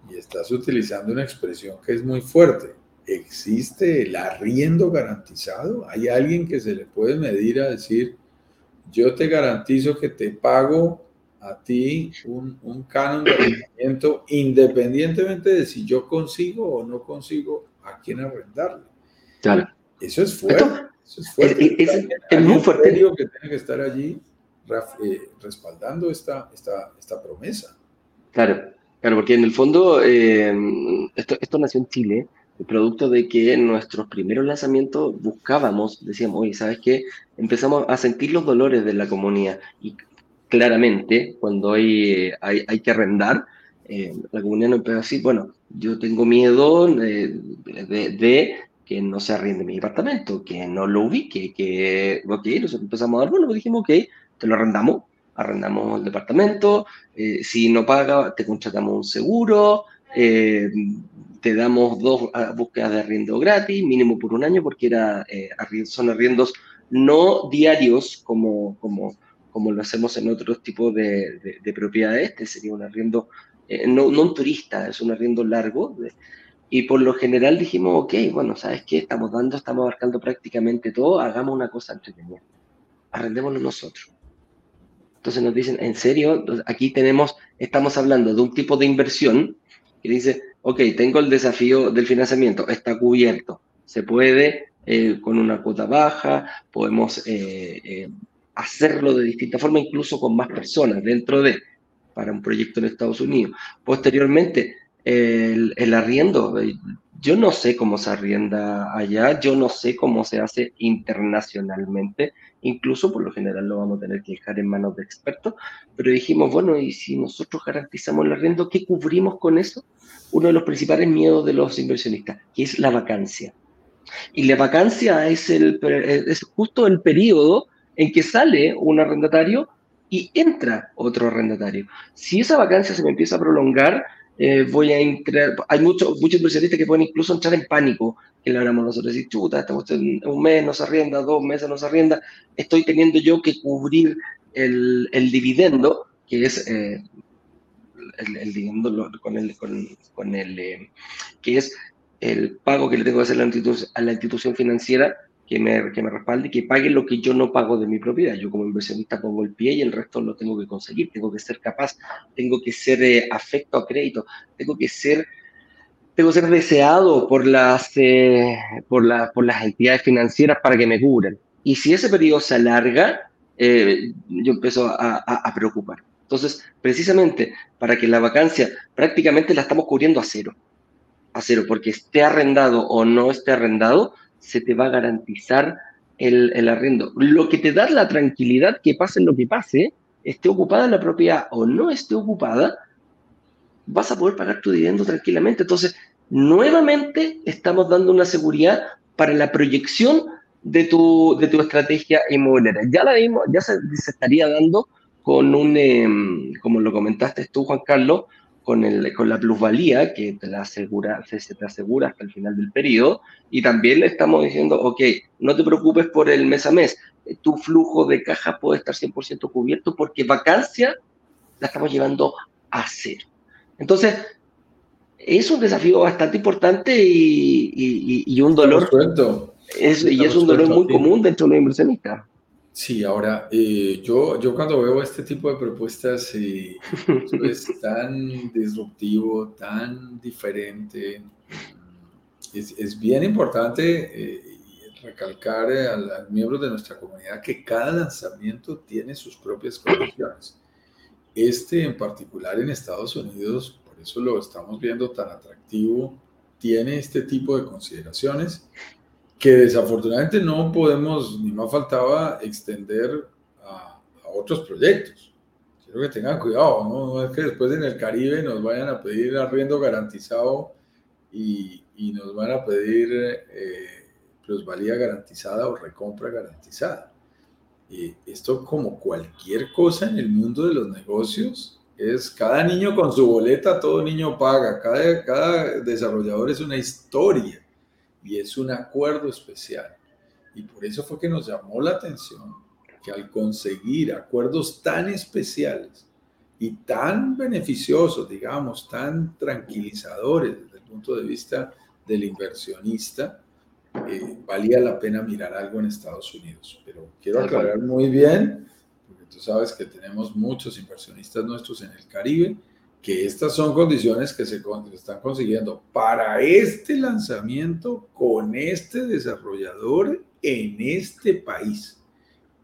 Y estás utilizando una expresión que es muy fuerte. ¿Existe el arriendo garantizado? ¿Hay alguien que se le puede medir a decir, yo te garantizo que te pago a ti un, un canon de arrendamiento independientemente de si yo consigo o no consigo a quién arrendarle? Claro. Eso es fuerte. Eso es fuerte. Es, muy fuerte. que tiene que estar allí eh, respaldando esta, esta, esta promesa. Claro, claro, porque en el fondo eh, esto, esto nació en Chile, producto de que en nuestros primeros lanzamientos buscábamos, decíamos, oye, ¿sabes qué? Empezamos a sentir los dolores de la comunidad y claramente cuando hay, hay, hay que arrendar, eh, la comunidad nos empezó a decir, bueno, yo tengo miedo de, de, que no se arriende mi departamento, que no lo ubique, que, ok, nosotros empezamos a dar, bueno, dijimos, ok, te lo arrendamos, arrendamos el departamento, eh, si no paga, te contratamos un seguro, eh, te damos dos ah, búsquedas de arriendo gratis, mínimo por un año, porque era, eh, son arriendos no diarios como, como, como lo hacemos en otros tipos de, de, propiedades. Este sería un arriendo, no, no, un turista, es un arriendo largo. y por lo general dijimos, ok, bueno, ¿sabes qué? Estamos dando, estamos abarcando prácticamente todo, hagamos una cosa entretenida. Arrendémoslo nosotros. Entonces nos dicen, ¿en serio? Aquí tenemos, estamos hablando de un tipo de inversión que dice, ok, tengo el desafío del financiamiento, está cubierto, se puede eh, con una cuota baja, podemos eh, eh, hacerlo de distinta forma, incluso con más personas dentro de, para un proyecto en Estados Unidos. Posteriormente, el, arriendo, yo no sé cómo se arrienda allá, yo no sé cómo se hace internacionalmente, incluso por lo general lo vamos a tener que dejar en manos de expertos, pero dijimos, bueno, y si nosotros garantizamos el arriendo, ¿qué cubrimos con eso? Uno de los principales miedos de los inversionistas, que es la vacancia. Y la vacancia es, el, es justo el periodo en que sale un arrendatario y entra otro arrendatario. Si esa vacancia se me empieza a prolongar, eh, voy a entrar, hay muchos muchos inversionistas que pueden incluso entrar en pánico, que le hablamos nosotros, decir, chuta, estamos en un mes no se arrienda, dos meses no se arrienda, estoy teniendo yo que cubrir el, el dividendo, que es eh, el, dividendo con el, con el eh, que es el pago que le tengo que hacer a la institución, a la institución financiera que me, que me respalde que pague lo que yo no pago de mi propiedad. Yo como inversionista pongo el pie y el resto lo tengo que conseguir. Tengo que ser capaz, tengo que ser eh, afecto a crédito, tengo que ser, tengo que ser deseado por las, eh, por, la, por las entidades financieras para que me cubran. Y si ese periodo se alarga, eh, yo empiezo a, a, a preocupar. Entonces, precisamente para que la vacancia prácticamente la estamos cubriendo a cero, a cero, porque esté arrendado o no esté arrendado, se te va a garantizar el, el, arriendo. Lo que te da la tranquilidad que pase lo que pase, esté ocupada la propiedad o no esté ocupada, vas a poder pagar tu dividendo tranquilamente. Entonces, nuevamente estamos dando una seguridad para la proyección de tu, de tu estrategia inmobiliaria. Ya la vimos, ya se, se estaría dando con un, eh, como lo comentaste tú, Juan Carlos, con, el, con la plusvalía que te la asegura, se te asegura hasta el final del periodo. Y también le estamos diciendo, ok, no te preocupes por el mes a mes, tu flujo de caja puede estar 100% cubierto porque vacancia la estamos llevando a cero. Entonces, es un desafío bastante importante y, y, y un dolor. Es, y es un dolor muy común dentro de los inversionistas. Sí, ahora, eh, yo, yo cuando veo este tipo de propuestas eh, es tan disruptivo, tan diferente, es, es bien importante eh, recalcar a los miembros de nuestra comunidad que cada lanzamiento tiene sus propias condiciones. Este en particular en Estados Unidos, por eso lo estamos viendo tan atractivo, tiene este tipo de consideraciones que desafortunadamente no podemos, ni más faltaba, extender a, a otros proyectos. quiero que tengan cuidado, ¿no? no es que después en el Caribe nos vayan a pedir arriendo garantizado y, y nos van a pedir eh, plusvalía garantizada o recompra garantizada. Y esto como cualquier cosa en el mundo de los negocios, es cada niño con su boleta, todo niño paga, cada, cada desarrollador es una historia y es un acuerdo especial. Y por eso fue que nos llamó la atención que al conseguir acuerdos tan especiales y tan beneficiosos, digamos, tan tranquilizadores desde el punto de vista del inversionista, eh, valía la pena mirar algo en Estados Unidos. Pero quiero aclarar muy bien, porque tú sabes que tenemos muchos inversionistas nuestros en el Caribe, que estas son condiciones que se están consiguiendo para este lanzamiento con este desarrollador en este país.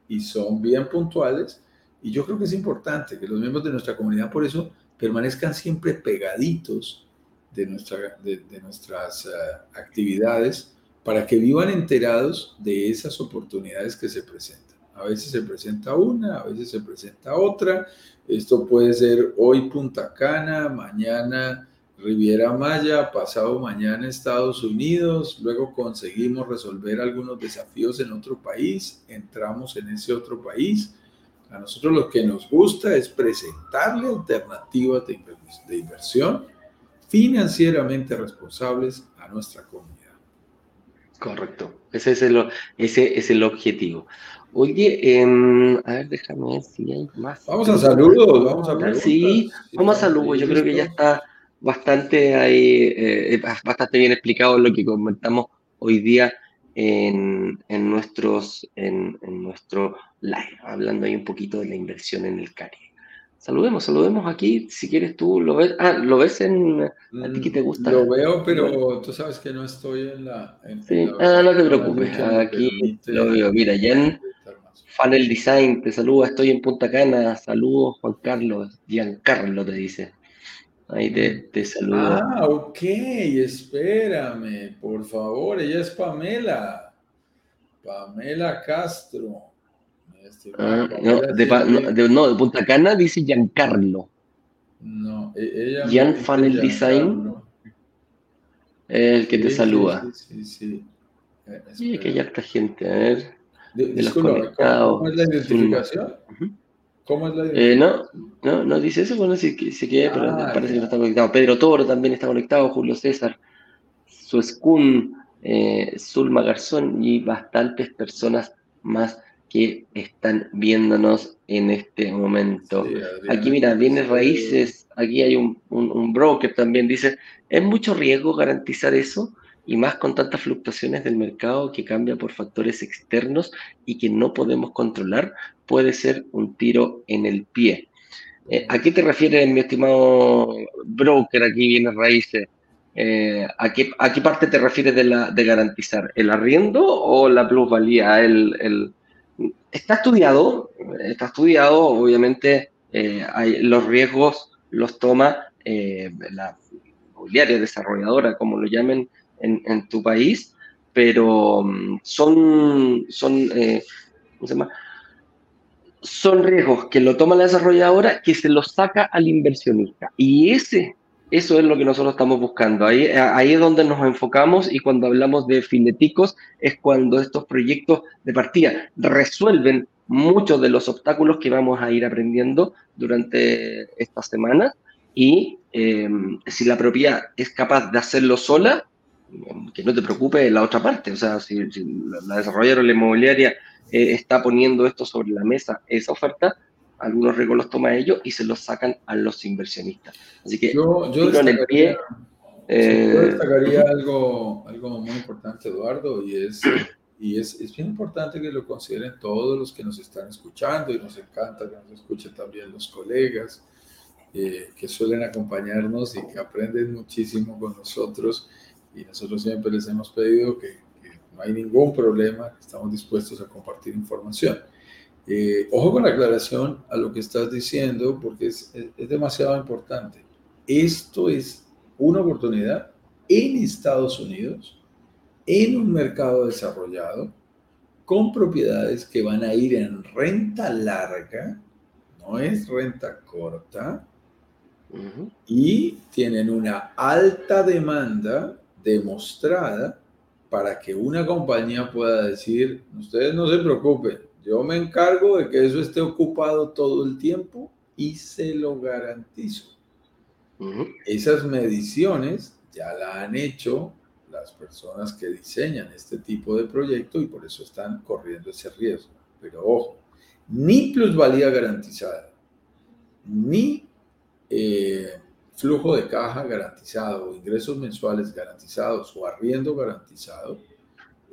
Y son bien puntuales. Y yo creo que es importante que los miembros de nuestra comunidad por eso permanezcan siempre pegaditos de, nuestra, de, nuestras eh, actividades para que vivan enterados de esas oportunidades que se presentan. A veces se presenta una, a veces se presenta otra. Esto puede ser hoy Punta Cana, mañana Riviera Maya, pasado mañana Estados Unidos, luego conseguimos resolver algunos desafíos en otro país, entramos en ese otro país. A nosotros lo que nos gusta es presentarle alternativas de inversión financieramente responsables a nuestra comunidad. Correcto, ese es el, ese es el objetivo. Oye, em, a ver, déjame ver si hay más. Vamos a saludos, vamos a preguntas. Sí, vamos a saludos. Yo creo que ya está bastante ahí, eh, bastante bien explicado lo que comentamos hoy día en, en nuestros, en, en, nuestro live, hablando ahí un poquito de la inversión en el Caribe. Saludemos, saludemos aquí. Si quieres tú, lo ves. Ah, ¿lo ves en. ¿A ti que te gusta? Lo veo, pero tú sabes que no estoy en la. sí, ah, no te preocupes. Aquí lo veo. Mira, Jan Funnel Design te saluda. Estoy en Punta Cana. Saludos, Juan Carlos. Giancarlo te dice. Ahí te, te saluda. Ah, ok. Espérame, por favor. Ella es Pamela. Pamela Castro. Ah, no, de, no, de, Punta Cana dice Giancarlo. No, e, ella. Gian Funnel Design. El que te saluda. Sí, sí. sí. que ya harta gente, a ver. De, ¿cómo, es la identificación? ¿Cómo es la identificación? Eh, no, no, no dice eso, bueno, sí, sí que, pero ah, parece que no está conectado. Pedro Toro también está conectado, Julio César, Suescun, eh, Zulma Garzón y bastantes personas más que están viéndonos en este momento. aquí mira, viene raíces, aquí hay un, un, broker también, dice, ¿es mucho riesgo garantizar eso? Y más con tantas fluctuaciones del mercado que cambia por factores externos y que no podemos controlar, puede ser un tiro en el pie. Eh, ¿A qué te refieres, mi estimado broker? Aquí viene raíces. Eh, ¿a, qué, ¿a, qué, parte te refieres de, la, de garantizar? ¿El arriendo o la plusvalía? El, Está estudiado, está estudiado, obviamente eh, los riesgos los toma eh, la inmobiliaria desarrolladora, como lo llamen en, tu país, pero mm, son, son, eh, son riesgos que lo toma la desarrolladora que se los saca al inversionista. Y ese eso es lo que nosotros estamos buscando. Ahí, ahí es donde nos enfocamos y cuando hablamos de fileticos es cuando estos proyectos de partida resuelven muchos de los obstáculos que vamos a ir aprendiendo durante esta semana y em, si la propiedad es capaz de hacerlo sola, que no te preocupe la otra parte. O sea, si, la desarrolladora la inmobiliaria eh, está poniendo esto sobre la mesa, esa oferta, algunos riesgos los toma ellos y se los sacan a los inversionistas. Así que yo, yo destacaría, eh, destacaría algo, algo muy importante, Eduardo, y es y es, es, bien importante que lo consideren todos los que nos están escuchando y nos encanta que nos escuchen también los colegas eh, que suelen acompañarnos y que aprenden muchísimo con nosotros y nosotros siempre les hemos pedido que, que no hay ningún problema, estamos dispuestos a compartir información. Eh, ojo con la aclaración a lo que estás diciendo, porque es, es, demasiado importante. Esto es una oportunidad en Estados Unidos, en un mercado desarrollado, con propiedades que van a ir en renta larga, no es renta corta y tienen una alta demanda demostrada para que una compañía pueda decir, ustedes no se preocupen, yo me encargo de que eso esté ocupado todo el tiempo y se lo garantizo. Esas mediciones ya la han hecho las personas que diseñan este tipo de proyecto y por eso están corriendo ese riesgo. Pero ojo, ni plusvalía garantizada, ni eh, flujo de caja garantizado, ingresos mensuales garantizados o arriendo garantizado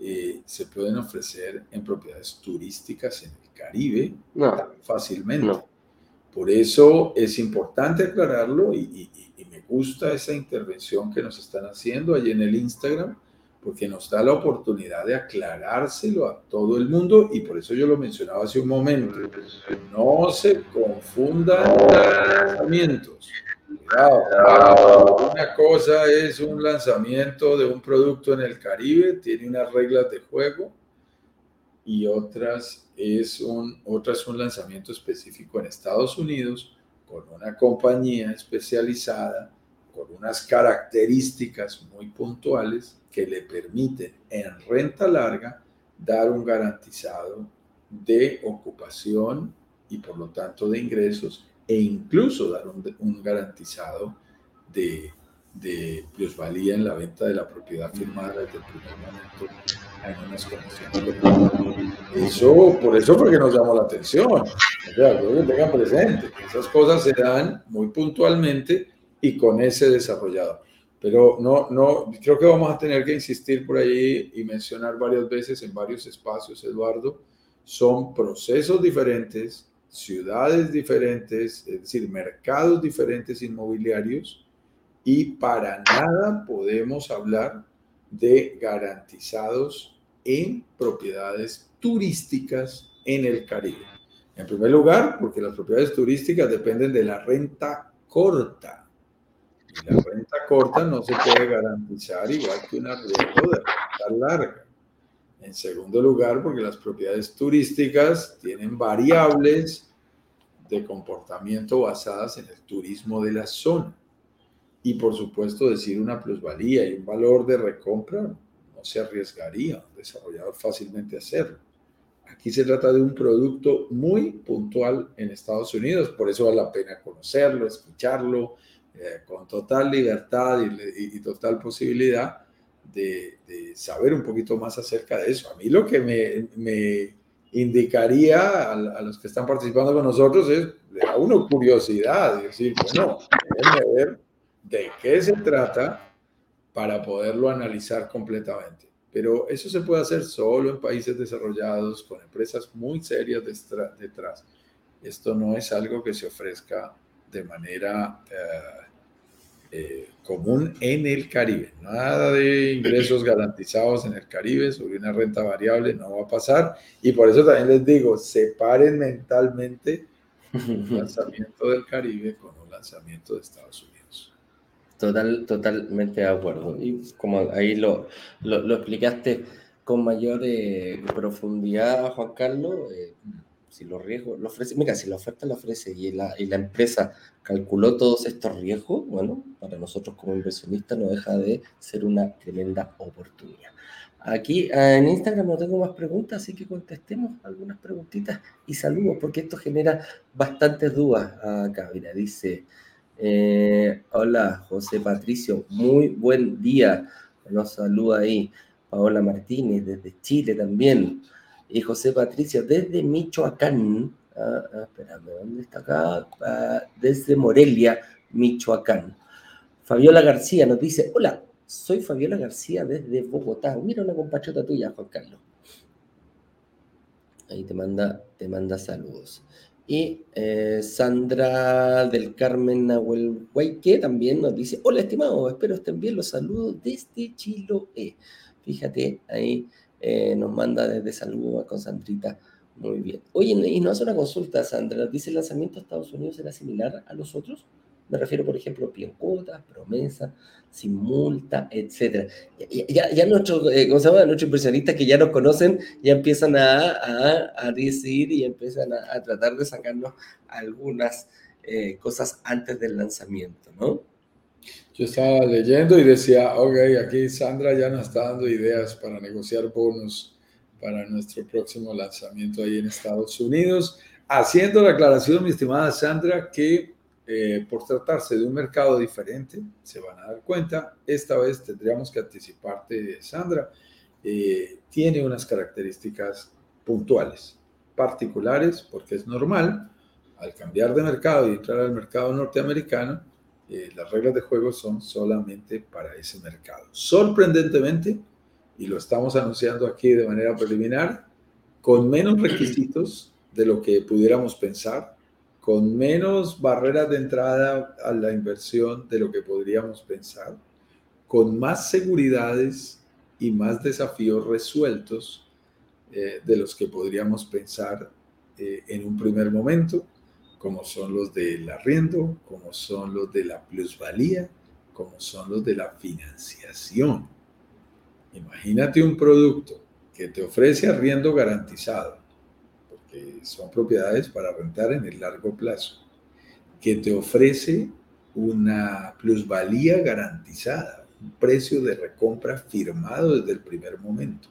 eh, se pueden ofrecer en propiedades turísticas en el Caribe fácilmente. Por eso es importante aclararlo y, me gusta esa intervención que nos están haciendo allí en el Instagram, porque nos da la oportunidad de aclarárselo a todo el mundo y por eso yo lo mencionaba hace un momento. No se confundan lanzamientos. Una cosa es un lanzamiento de un producto en el Caribe, tiene unas reglas de juego y otras es un, otra es un lanzamiento específico en Estados Unidos con una compañía especializada, con unas características muy puntuales que le permiten en renta larga dar un garantizado de ocupación y por lo tanto de ingresos e incluso dar un, garantizado de, de plusvalía en la venta de la propiedad firmada desde el primer momento en unas condiciones. Eso, por eso fue que nos llamó la atención. O sea, que tengan presente. Esas cosas se dan muy puntualmente y con ese desarrollado. Pero no, no, creo que vamos a tener que insistir por ahí y mencionar varias veces en varios espacios, Eduardo. Son procesos diferentes, ciudades diferentes, es decir, mercados diferentes inmobiliarios y para nada podemos hablar de garantizados en propiedades turísticas en el Caribe. En primer lugar, porque las propiedades turísticas dependen de la renta corta. La renta corta no se puede garantizar igual que una de renta larga. En segundo lugar, porque las propiedades turísticas tienen variables de comportamiento basadas en el turismo de la zona y por supuesto decir una plusvalía y un valor de recompra no se arriesgaría un desarrollador fácilmente a hacerlo. Aquí se trata de un producto muy puntual en Estados Unidos, por eso vale la pena conocerlo, escucharlo eh, con total libertad y, total posibilidad de, saber un poquito más acerca de eso. A mí lo que me, me indicaría a, los que están participando con nosotros es, da uno curiosidad, decir, bueno, déjenme ver de qué se trata para poderlo analizar completamente. Pero eso se puede hacer solo en países desarrollados, con empresas muy serias detrás. Esto no es algo que se ofrezca de manera eh, eh, común en el Caribe. Nada de ingresos garantizados en el Caribe sobre una renta variable no va a pasar. Y por eso también les digo, separen mentalmente un lanzamiento del Caribe con un lanzamiento de Estados Unidos. Total, totalmente de acuerdo. Y como ahí lo, lo, explicaste con mayor eh, profundidad, Juan Carlos, eh, si los riesgos, lo ofrece, mira, si la oferta la ofrece y la, empresa calculó todos estos riesgos, bueno, para nosotros como inversionistas no deja de ser una tremenda oportunidad. Aquí ah, en Instagram no tengo más preguntas, así que contestemos algunas preguntitas y saludos, porque esto genera bastantes dudas acá. Mira, dice... Eh, hola, José Patricio, muy buen día. Nos saluda ahí Paola Martínez desde Chile también. Y José Patricio desde Michoacán. Ah, ah, ¿dónde está acá? Ah, desde Morelia, Michoacán. Fabiola García nos dice, hola, soy Fabiola García desde Bogotá. Mira una compatriota tuya, Juan Carlos. Ahí te manda, te manda saludos. Y eh, Sandra del Carmen Nahuel Huayque también nos dice, hola estimado, espero estén bien, los saludos desde Chiloé. Fíjate, ahí eh, nos manda desde saludos con Sandrita. Muy bien. Oye, y nos hace una consulta, Sandra. ¿Dice el lanzamiento de Estados Unidos era similar a los otros? Me refiero, por ejemplo, a cuotas, promesa, sin multa, etc. Ya, ya, nuestros, eh, ¿cómo se llama? nuestros inversionistas que ya nos conocen ya empiezan a, a, a decir y empiezan a, tratar de sacarnos algunas eh, cosas antes del lanzamiento, ¿no? Yo estaba leyendo y decía, ok, aquí Sandra ya nos está dando ideas para negociar bonos para nuestro próximo lanzamiento ahí en Estados Unidos, haciendo la aclaración, mi estimada Sandra, que eh, por tratarse de un mercado diferente, se van a dar cuenta, esta vez tendríamos que anticiparte, Sandra, eh, tiene unas características puntuales, particulares, porque es normal, al cambiar de mercado y entrar al mercado norteamericano, eh, las reglas de juego son solamente para ese mercado. Sorprendentemente, y lo estamos anunciando aquí de manera preliminar, con menos requisitos de lo que pudiéramos pensar, con menos barreras de entrada a la inversión de lo que podríamos pensar, con más seguridades y más desafíos resueltos eh, de los que podríamos pensar eh, en un primer momento, como son los del arriendo, como son los de la plusvalía, como son los de la financiación. Imagínate un producto que te ofrece arriendo garantizado, que son propiedades para rentar en el largo plazo, que te ofrece una plusvalía garantizada, un precio de recompra firmado desde el primer momento,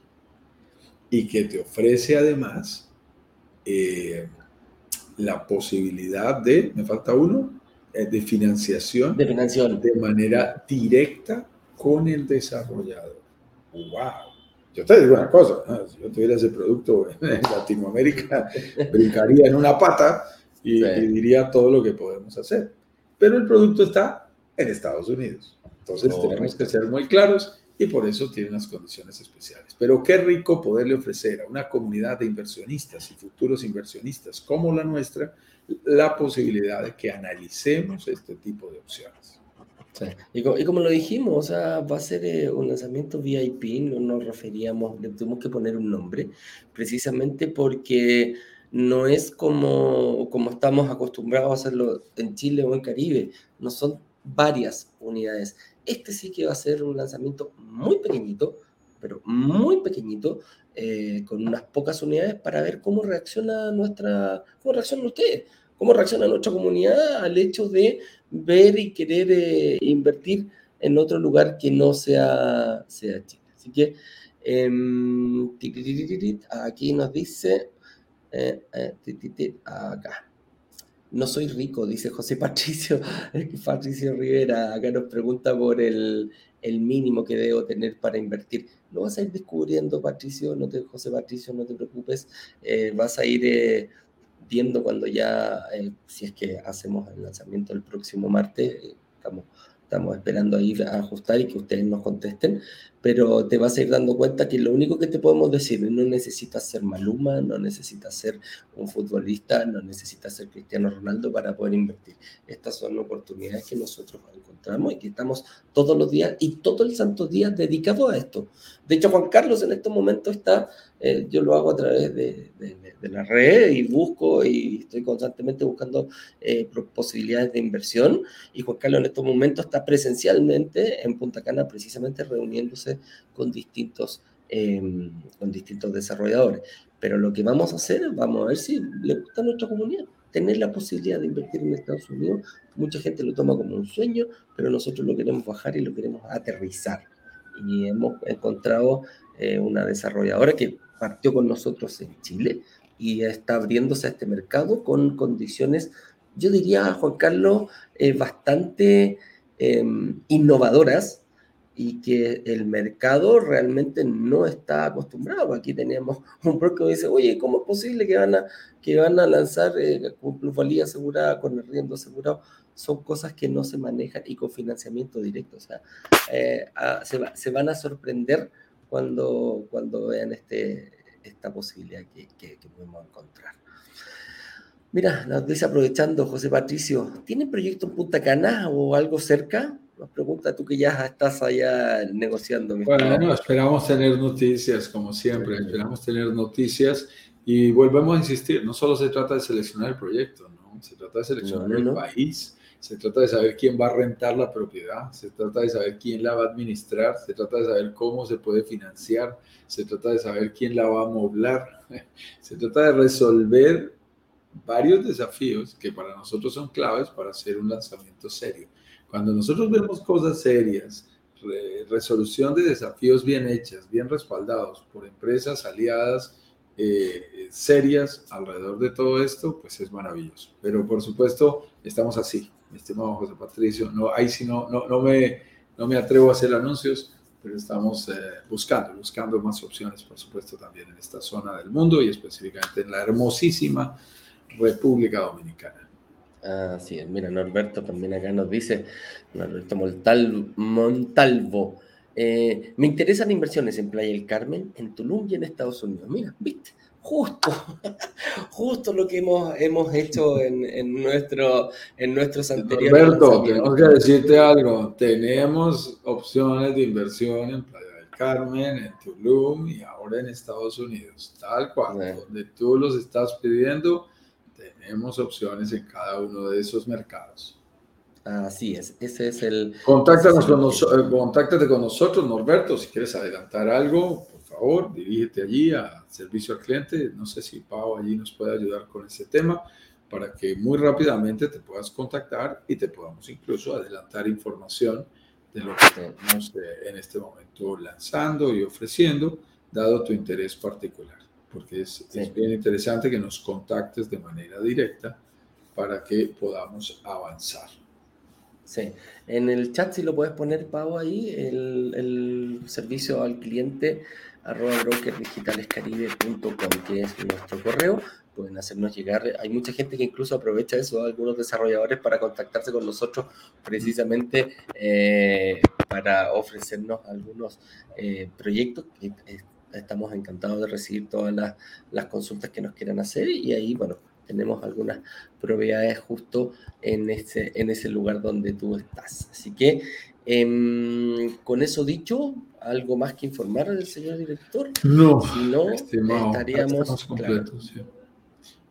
y que te ofrece además eh, la posibilidad de, me falta uno, eh, de financiación, de financiación de manera directa con el desarrollador. ¡Wow! Yo te digo una cosa, si yo tuviera ese producto en Latinoamérica, brincaría en una pata y, diría todo lo que podemos hacer. Pero el producto está en Estados Unidos. Entonces tenemos que ser muy claros y por eso tiene unas condiciones especiales. Pero qué rico poderle ofrecer a una comunidad de inversionistas y futuros inversionistas como la nuestra la posibilidad de que analicemos este tipo de opciones. Y, como, lo dijimos, o sea, va a ser eh, un lanzamiento VIP, no nos referíamos, le tuvimos que poner un nombre, precisamente porque no es como, como estamos acostumbrados a hacerlo en Chile o en Caribe, no son varias unidades. Este sí que va a ser un lanzamiento muy pequeñito, pero muy pequeñito, eh, con unas pocas unidades para ver cómo reacciona nuestra, cómo reaccionan ustedes, cómo reacciona nuestra comunidad al hecho de ver y querer eh, invertir en otro lugar que no sea, Chile. Así que aquí nos dice, acá. No soy rico, dice José Patricio, Patricio Rivera. Acá nos pregunta por el, el, mínimo que debo tener para invertir. Lo vas a ir descubriendo, Patricio, no te, José Patricio, no te preocupes. vas a ir viendo cuando ya, eh, si es que hacemos el lanzamiento el próximo martes, eh, estamos, estamos esperando ahí a ajustar y que ustedes nos contesten, pero te vas a ir dando cuenta que lo único que te podemos decir, no necesitas ser Maluma, no necesitas ser un futbolista, no necesitas ser Cristiano Ronaldo para poder invertir. Estas son oportunidades que nosotros encontramos y que estamos todos los días y todo el santo día dedicado a esto. De hecho, Juan Carlos en este momento está, eh, yo lo hago a través de, de, la red y busco y estoy constantemente buscando eh, posibilidades de inversión. Y Juan Carlos en estos momentos está presencialmente en Punta Cana, precisamente reuniéndose con distintos, em, con distintos desarrolladores. Pero lo que vamos a hacer, vamos a ver si le gusta a nuestra comunidad tener la posibilidad de invertir en Estados Unidos. Mucha gente lo toma como un sueño, pero nosotros lo queremos bajar y lo queremos aterrizar. Y hemos encontrado eh, una desarrolladora que partió con nosotros en Chile y está abriéndose a este mercado con condiciones, yo diría, Juan Carlos, eh, bastante em, innovadoras y que el mercado realmente no está acostumbrado. Aquí tenemos un broker que dice, oye, ¿cómo es posible que van a, que van a lanzar eh, con plusvalía asegurada, con el riendo asegurado? Son cosas que no se manejan y con financiamiento directo. O sea, eh, se, se, van a sorprender cuando, cuando vean este, esta posibilidad que, que, podemos encontrar. Mira, nos dice aprovechando José Patricio, ¿tienen proyecto en Punta Cana o algo cerca? Nos pregunta tú que ya estás allá negociando. Bueno, esperamos tener noticias, como siempre, esperamos tener noticias y volvemos a insistir, no solo se trata de seleccionar el proyecto, ¿no? se trata de seleccionar el país se trata de saber quién va a rentar la propiedad, se trata de saber quién la va a administrar, se trata de saber cómo se puede financiar, se trata de saber quién la va a moblar, se trata de resolver varios desafíos que para nosotros son claves para hacer un lanzamiento serio. Cuando nosotros vemos cosas serias, resolución de desafíos bien hechas, bien respaldados por empresas aliadas eh, serias alrededor de todo esto, pues es maravilloso. Pero por supuesto, estamos así, mi estimado José Patricio. No, ahí sí no, no, me, no me atrevo a hacer anuncios, pero estamos eh, buscando, buscando más opciones, por supuesto, también en esta zona del mundo y específicamente en la hermosísima República Dominicana. Así es, mira, Norberto también acá nos dice, Norberto Montalvo, eh, me interesan inversiones en Playa del Carmen, en Tulum y en Estados Unidos. Mira, viste, justo, justo lo que hemos, hemos hecho en, en, nuestro, en nuestros anteriores. Norberto, tenemos que decirte algo, tenemos opciones de inversión en Playa del Carmen, en Tulum y ahora en Estados Unidos, tal cual, donde tú los estás pidiendo tenemos opciones en cada uno de esos mercados. Así es, ese es el... Contáctanos con eh, contáctate con nosotros, Norberto, si quieres adelantar algo, por favor, dirígete allí a servicio al cliente. No sé si Pau allí nos puede ayudar con ese tema para que muy rápidamente te puedas contactar y te podamos incluso adelantar información de lo que estamos eh, en este momento lanzando y ofreciendo, dado tu interés particular porque es, bien interesante que nos contactes de manera directa para que podamos avanzar. Sí, en el chat si lo puedes poner, Pau, ahí, el, el servicio al cliente arroba brokerdigitalescaribe.com, que es nuestro correo. Pueden hacernos llegar. Hay mucha gente que incluso aprovecha eso, algunos desarrolladores, para contactarse con nosotros precisamente eh, para ofrecernos algunos eh, proyectos que estamos encantados de recibir todas las, consultas que nos quieran hacer y ahí, bueno, tenemos algunas propiedades justo en ese, en ese lugar donde tú estás. Así que, em, con eso dicho, ¿algo más que informar al señor director? No, si no, estaríamos estamos completos.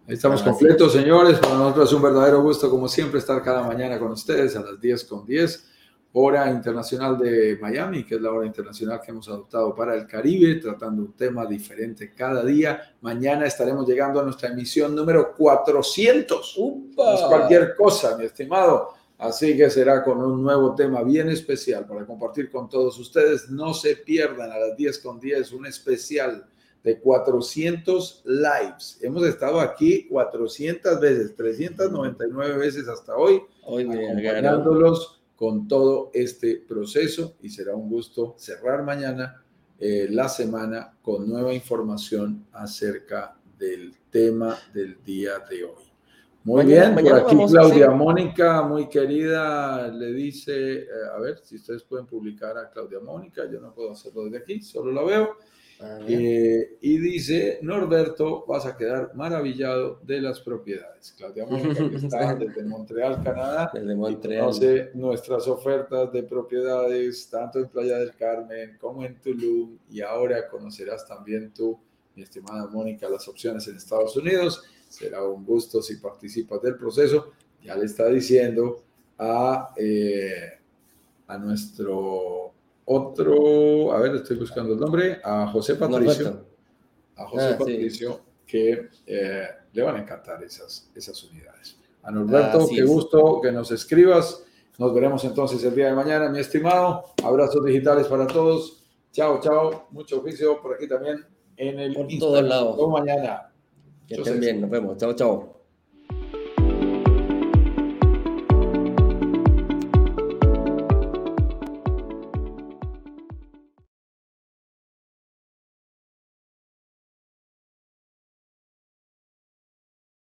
Estamos completos, señores. Para nosotros es un verdadero gusto, como siempre, estar cada mañana con ustedes a las 10 con 10 hora internacional de Miami, que es la hora internacional que hemos adoptado para el Caribe, tratando un tema diferente cada día. Mañana estaremos llegando a nuestra emisión número 400. No es cualquier cosa, mi estimado. Así que será con un nuevo tema bien especial para compartir con todos ustedes. No se pierdan a las 10 con 10 un especial de 400 lives. Hemos estado aquí 400 veces, 399 veces hasta hoy, hoy acompañándolos con todo este proceso y será un gusto cerrar mañana eh, la semana con nueva información acerca del tema del día de hoy. Muy bien, por aquí Claudia Mónica, muy querida, le dice, eh, a ver si ustedes pueden publicar a Claudia Mónica, yo no puedo hacerlo desde aquí, solo la veo. Eh, y dice, Norberto, vas a quedar maravillado de las propiedades. Claudia Mónica, que está desde Montreal, Canadá, desde Montreal. conoce nuestras ofertas de propiedades, tanto en Playa del Carmen como en Tulum, y ahora conocerás también tú, mi estimada Mónica, las opciones en Estados Unidos. Será un gusto si participas del proceso. Ya le está diciendo a, eh, a nuestro otro, a ver, estoy buscando el nombre, a José Patricio. A José ah, Patricio, que eh, le van a encantar esas, esas unidades. A Norberto, qué gusto que nos escribas. Nos veremos entonces el día de mañana, mi estimado. Abrazos digitales para todos. Chao, chao. Mucho oficio por aquí también en el Por todos lados. mañana. Que estén bien. Nos vemos. Chao, chao.